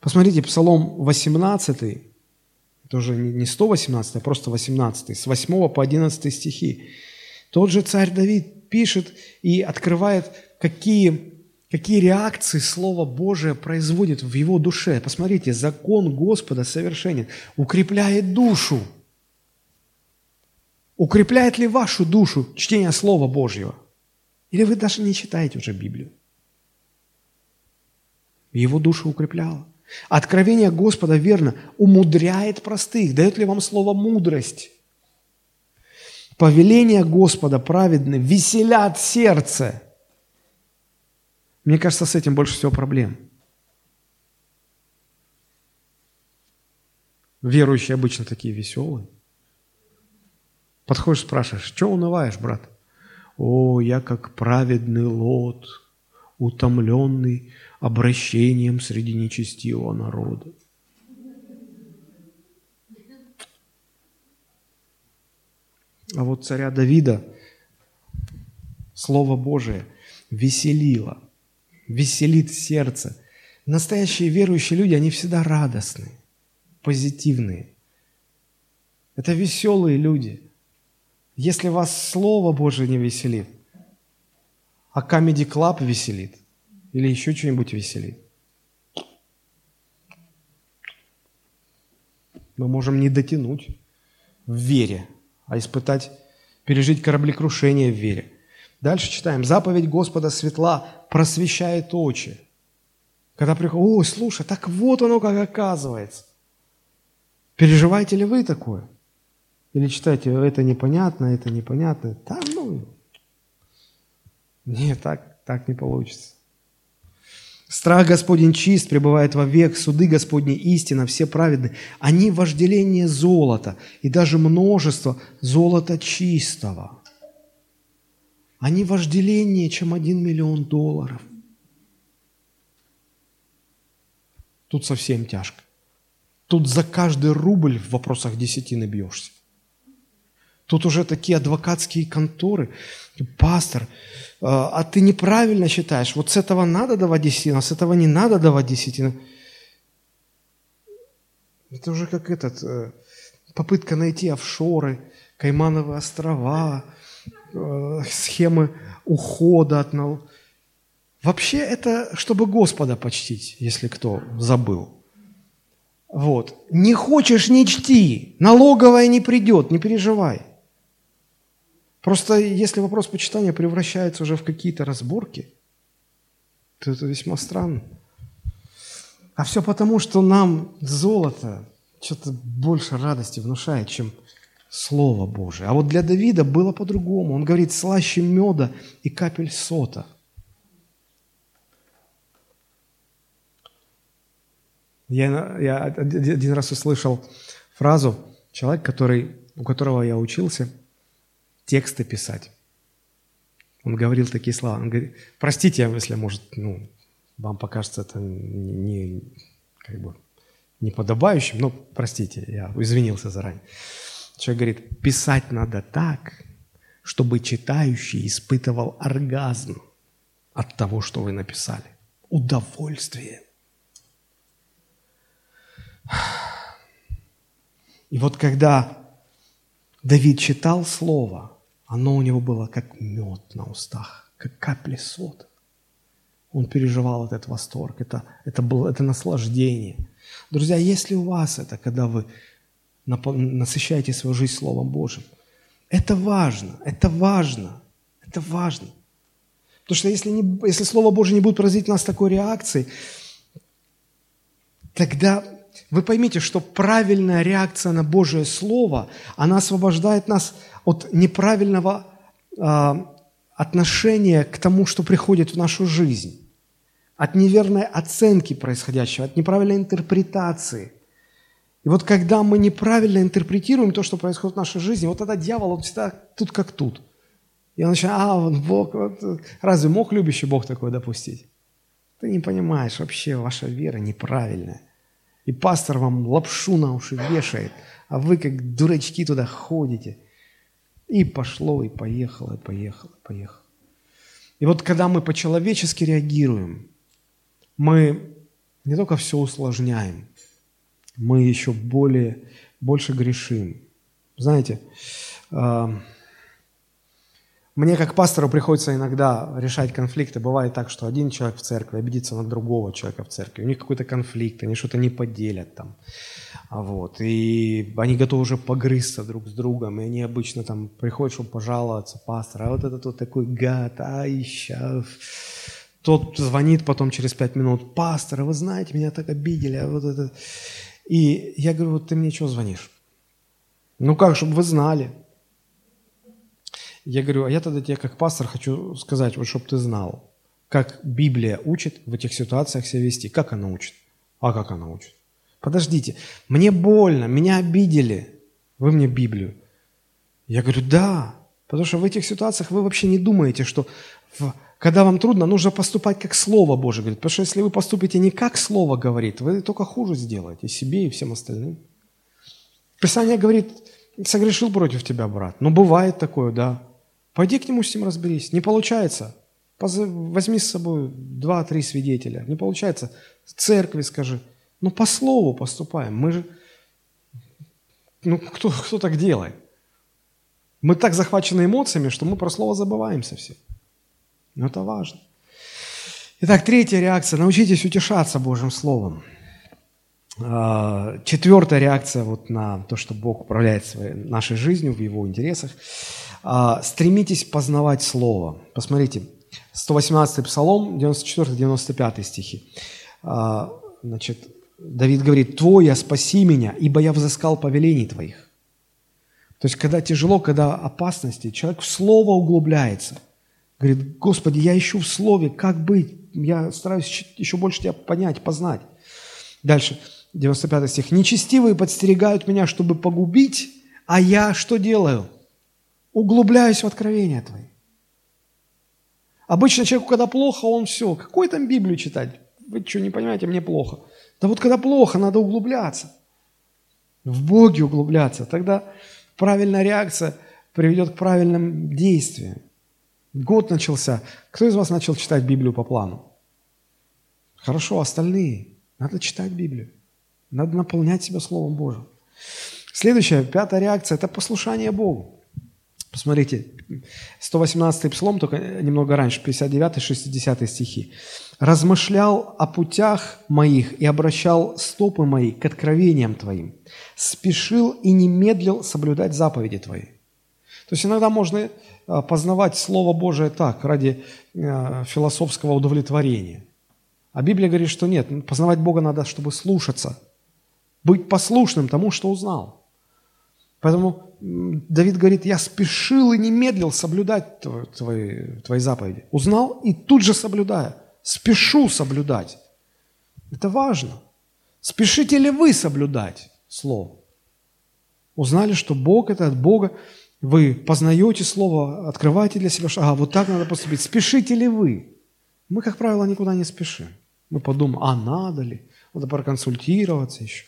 Посмотрите, Псалом 18, это уже не 118, а просто 18, с 8 по 11 стихи. Тот же царь Давид пишет и открывает, какие, какие реакции Слово Божие производит в его душе. Посмотрите, закон Господа совершенен, укрепляет душу. Укрепляет ли вашу душу чтение Слова Божьего? Или вы даже не читаете уже Библию? Его душу укрепляло. Откровение Господа верно умудряет простых, дает ли вам слово мудрость. Повеление Господа праведны веселят сердце. Мне кажется, с этим больше всего проблем. Верующие обычно такие веселые. Подходишь, спрашиваешь, что унываешь, брат? О, я как праведный лот, утомленный обращением среди нечестивого народа. А вот царя Давида Слово Божие веселило, веселит сердце. Настоящие верующие люди, они всегда радостные, позитивные. Это веселые люди. Если вас Слово Божие не веселит, а Comedy Club веселит – или еще что-нибудь веселит. Мы можем не дотянуть в вере, а испытать, пережить кораблекрушение в вере. Дальше читаем. Заповедь Господа светла просвещает очи. Когда приходит, ой, слушай, так вот оно как оказывается. Переживаете ли вы такое? Или читаете, это непонятно, это непонятно. Там, ну, нет, так, так не получится. Страх Господень чист, пребывает вовек, суды Господни истина, все праведны. Они вожделение золота и даже множество золота чистого. Они вожделение, чем один миллион долларов. Тут совсем тяжко. Тут за каждый рубль в вопросах десятины бьешься. Тут уже такие адвокатские конторы. Пастор, а, а ты неправильно считаешь, вот с этого надо давать десятину, а с этого не надо давать десятину. Это уже как этот, э, попытка найти офшоры, Каймановые острова, э, схемы ухода от налогов. Вообще это, чтобы Господа почтить, если кто забыл. Вот. Не хочешь, не чти. Налоговая не придет, не переживай. Просто если вопрос почитания превращается уже в какие-то разборки, то это весьма странно. А все потому, что нам золото что-то больше радости внушает, чем Слово Божие. А вот для Давида было по-другому. Он говорит, слаще меда и капель сота. Я, я один раз услышал фразу, человек, который, у которого я учился тексты писать. Он говорил такие слова. Он говорит, простите, если, может, ну, вам покажется это не, как бы, неподобающим, но простите, я извинился заранее. Человек говорит, писать надо так, чтобы читающий испытывал оргазм от того, что вы написали. Удовольствие. И вот когда Давид читал Слово, оно у него было как мед на устах, как капли сода. Он переживал этот восторг, это, это было это наслаждение. Друзья, если у вас это, когда вы насыщаете свою жизнь Словом Божьим, это важно, это важно, это важно. Потому что если, не, если Слово Божье не будет у нас такой реакции, тогда вы поймите, что правильная реакция на Божье Слово, она освобождает нас от неправильного э, отношения к тому, что приходит в нашу жизнь, от неверной оценки происходящего, от неправильной интерпретации. И вот когда мы неправильно интерпретируем то, что происходит в нашей жизни, вот тогда дьявол, он всегда тут как тут. И он начинает, а, вот Бог, вот, разве мог любящий Бог такое допустить? Ты не понимаешь, вообще ваша вера неправильная. И пастор вам лапшу на уши вешает, а вы как дурачки туда ходите. И пошло, и поехало, и поехало, и поехало. И вот когда мы по-человечески реагируем, мы не только все усложняем, мы еще более, больше грешим. Знаете, а, мне как пастору приходится иногда решать конфликты. Бывает так, что один человек в церкви обидится на другого человека в церкви. У них какой-то конфликт, они что-то не поделят там. А вот. И они готовы уже погрызться друг с другом. И они обычно там приходят, чтобы пожаловаться, пастор, а вот этот вот такой гад, а еще... Тот звонит потом через пять минут, пастор, а вы знаете, меня так обидели, а вот это... И я говорю, вот ты мне что звонишь? Ну как, чтобы вы знали. Я говорю, а я тогда тебе как пастор хочу сказать, вот чтобы ты знал, как Библия учит в этих ситуациях себя вести. Как она учит? А как она учит? Подождите, мне больно, меня обидели. Вы мне Библию. Я говорю, да, потому что в этих ситуациях вы вообще не думаете, что в, когда вам трудно, нужно поступать как Слово Божие говорит. Потому что если вы поступите не как Слово говорит, вы только хуже сделаете себе и всем остальным. Писание говорит, согрешил против тебя брат. Но бывает такое, да. Пойди к нему с ним разберись. Не получается. Возьми с собой два-три свидетеля. Не получается. Церкви скажи. Ну, по слову поступаем. Мы же... Ну, кто, кто так делает? Мы так захвачены эмоциями, что мы про слово забываемся все. Но это важно. Итак, третья реакция. Научитесь утешаться Божьим Словом. А, четвертая реакция вот на то, что Бог управляет своей, нашей жизнью в Его интересах – стремитесь познавать Слово. Посмотрите, 118 Псалом, 94-95 стихи. А, значит, Давид говорит, «Твоя спаси меня, ибо я взыскал повелений Твоих». То есть, когда тяжело, когда опасности, человек в Слово углубляется. Говорит, Господи, я ищу в Слове, как быть? Я стараюсь еще больше Тебя понять, познать. Дальше, 95 стих. «Нечестивые подстерегают меня, чтобы погубить, а я что делаю?» Углубляюсь в откровения Твои. Обычно человеку, когда плохо, он все, какой там Библию читать? Вы что, не понимаете, мне плохо. Да вот когда плохо, надо углубляться. В Боге углубляться. Тогда правильная реакция приведет к правильным действиям. Год начался. Кто из вас начал читать Библию по плану? Хорошо, остальные. Надо читать Библию. Надо наполнять себя Словом Божьим. Следующая, пятая реакция – это послушание Богу. Посмотрите, 118-й псалом, только немного раньше, 59-60 стихи. «Размышлял о путях моих и обращал стопы мои к откровениям Твоим. Спешил и не медлил соблюдать заповеди Твои». То есть иногда можно э, познавать Слово Божие так, ради э, философского удовлетворения. А Библия говорит, что нет, познавать Бога надо, чтобы слушаться, быть послушным тому, что узнал. Поэтому Давид говорит, я спешил и не медлил соблюдать твои, твои заповеди. Узнал и тут же соблюдаю. Спешу соблюдать. Это важно. Спешите ли вы соблюдать Слово? Узнали, что Бог – это от Бога. Вы познаете Слово, открываете для себя, что ага, вот так надо поступить. Спешите ли вы? Мы, как правило, никуда не спешим. Мы подумаем, а надо ли? Надо проконсультироваться еще.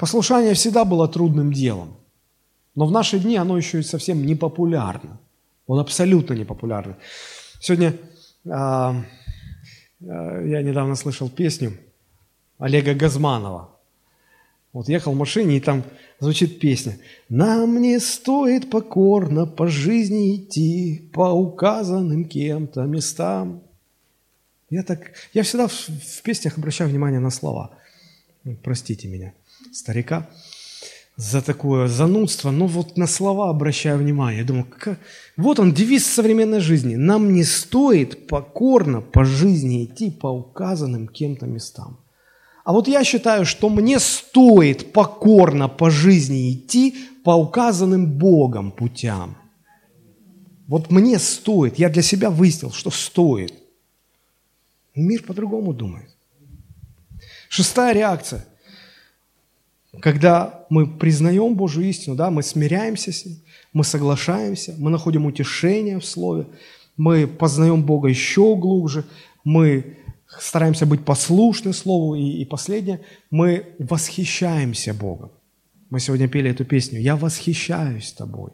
Послушание всегда было трудным делом. Но в наши дни оно еще и совсем не популярно. Он абсолютно не популярный. Сегодня а, а, я недавно слышал песню Олега Газманова. Вот ехал в машине, и там звучит песня. «Нам не стоит покорно по жизни идти по указанным кем-то местам». Я, так, я всегда в, в песнях обращаю внимание на слова. Простите меня, старика за такое занудство, но вот на слова обращаю внимание. Я думаю, как... вот он девиз современной жизни. Нам не стоит покорно по жизни идти по указанным кем-то местам. А вот я считаю, что мне стоит покорно по жизни идти по указанным Богом путям. Вот мне стоит, я для себя выяснил, что стоит. Мир по-другому думает. Шестая реакция когда мы признаем Божью истину, да, мы смиряемся с ней, мы соглашаемся, мы находим утешение в Слове, мы познаем Бога еще глубже, мы стараемся быть послушны Слову, и, и последнее, мы восхищаемся Богом. Мы сегодня пели эту песню «Я восхищаюсь тобой».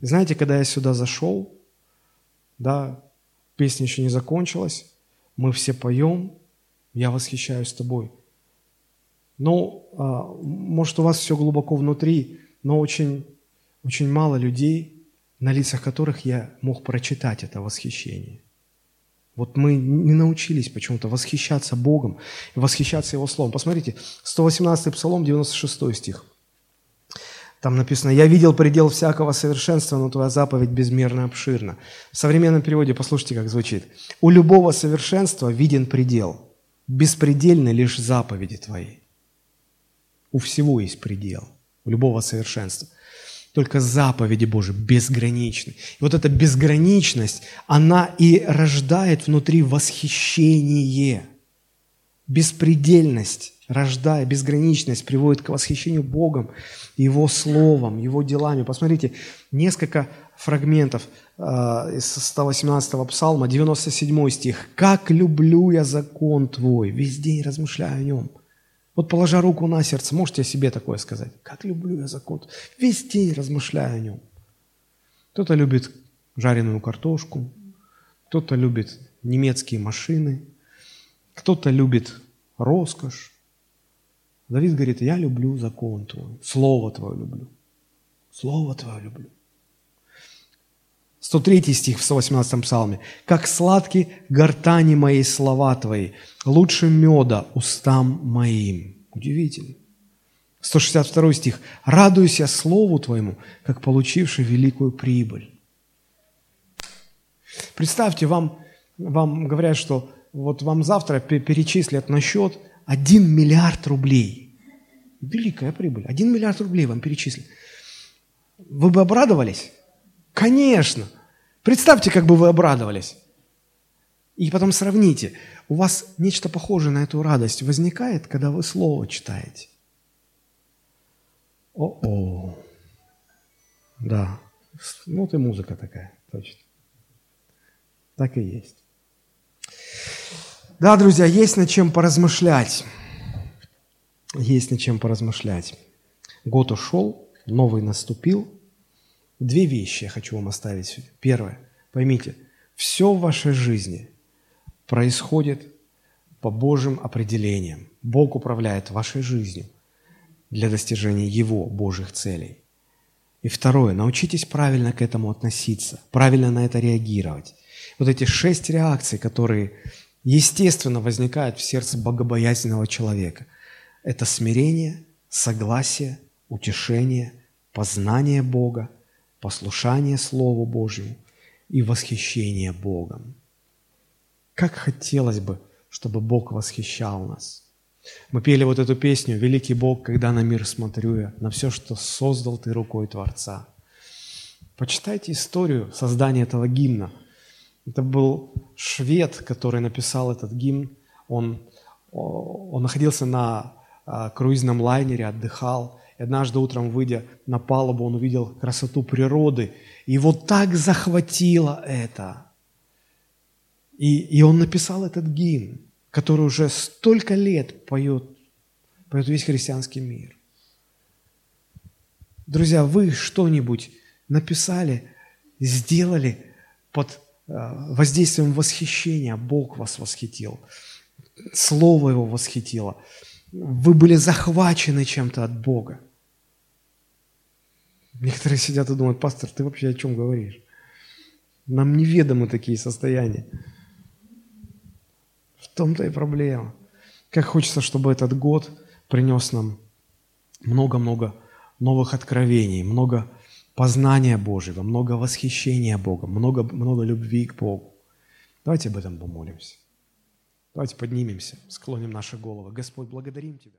знаете, когда я сюда зашел, да, песня еще не закончилась, мы все поем «Я восхищаюсь тобой». Ну, а, может, у вас все глубоко внутри, но очень, очень мало людей, на лицах которых я мог прочитать это восхищение. Вот мы не научились почему-то восхищаться Богом, восхищаться Его Словом. Посмотрите, 118 Псалом, 96 стих. Там написано, «Я видел предел всякого совершенства, но Твоя заповедь безмерно обширна». В современном переводе послушайте, как звучит. «У любого совершенства виден предел, беспредельны лишь заповеди Твои». У всего есть предел, у любого совершенства. Только заповеди Божьи безграничны. И вот эта безграничность, она и рождает внутри восхищение. Беспредельность, рождая безграничность, приводит к восхищению Богом, Его Словом, Его делами. Посмотрите, несколько фрагментов э, из 118-го псалма, 97 стих. «Как люблю я закон Твой, весь день размышляю о нем». Вот положа руку на сердце, можете себе такое сказать? Как люблю я закон. Весь день размышляю о нем. Кто-то любит жареную картошку, кто-то любит немецкие машины, кто-то любит роскошь. Давид говорит, я люблю закон твой, слово твое люблю. Слово твое люблю. 103 стих в 118 псалме. «Как сладки гортани моей слова Твои, лучше меда устам моим». Удивительно. 162 стих. «Радуйся Слову Твоему, как получивший великую прибыль». Представьте, вам, вам говорят, что вот вам завтра перечислят на счет 1 миллиард рублей. Великая прибыль. 1 миллиард рублей вам перечислят. Вы бы обрадовались? Конечно. Представьте, как бы вы обрадовались. И потом сравните. У вас нечто похожее на эту радость возникает, когда вы Слово читаете. О-о. Да. Вот и музыка такая, точно. Так и есть. Да, друзья, есть над чем поразмышлять. Есть над чем поразмышлять. Год ушел, новый наступил. Две вещи я хочу вам оставить. Первое. Поймите, все в вашей жизни происходит по Божьим определениям. Бог управляет вашей жизнью для достижения Его Божьих целей. И второе, научитесь правильно к этому относиться, правильно на это реагировать. Вот эти шесть реакций, которые естественно возникают в сердце богобоязненного человека, это смирение, согласие, утешение, познание Бога, послушание Слову Божьему и восхищение Богом. Как хотелось бы, чтобы Бог восхищал нас. Мы пели вот эту песню «Великий Бог, когда на мир смотрю я, на все, что создал ты рукой Творца». Почитайте историю создания этого гимна. Это был швед, который написал этот гимн. он, он находился на а, круизном лайнере, отдыхал, и однажды утром, выйдя на палубу, он увидел красоту природы, и его так захватило это. И, и он написал этот гимн, который уже столько лет поет, поет весь христианский мир. Друзья, вы что-нибудь написали, сделали под э, воздействием восхищения, Бог вас восхитил, Слово Его восхитило, вы были захвачены чем-то от Бога. Некоторые сидят и думают, пастор, ты вообще о чем говоришь? Нам неведомы такие состояния. В том-то и проблема. Как хочется, чтобы этот год принес нам много-много новых откровений, много познания Божьего, много восхищения Богом, много, много любви к Богу. Давайте об этом помолимся. Давайте поднимемся, склоним наши головы. Господь, благодарим Тебя.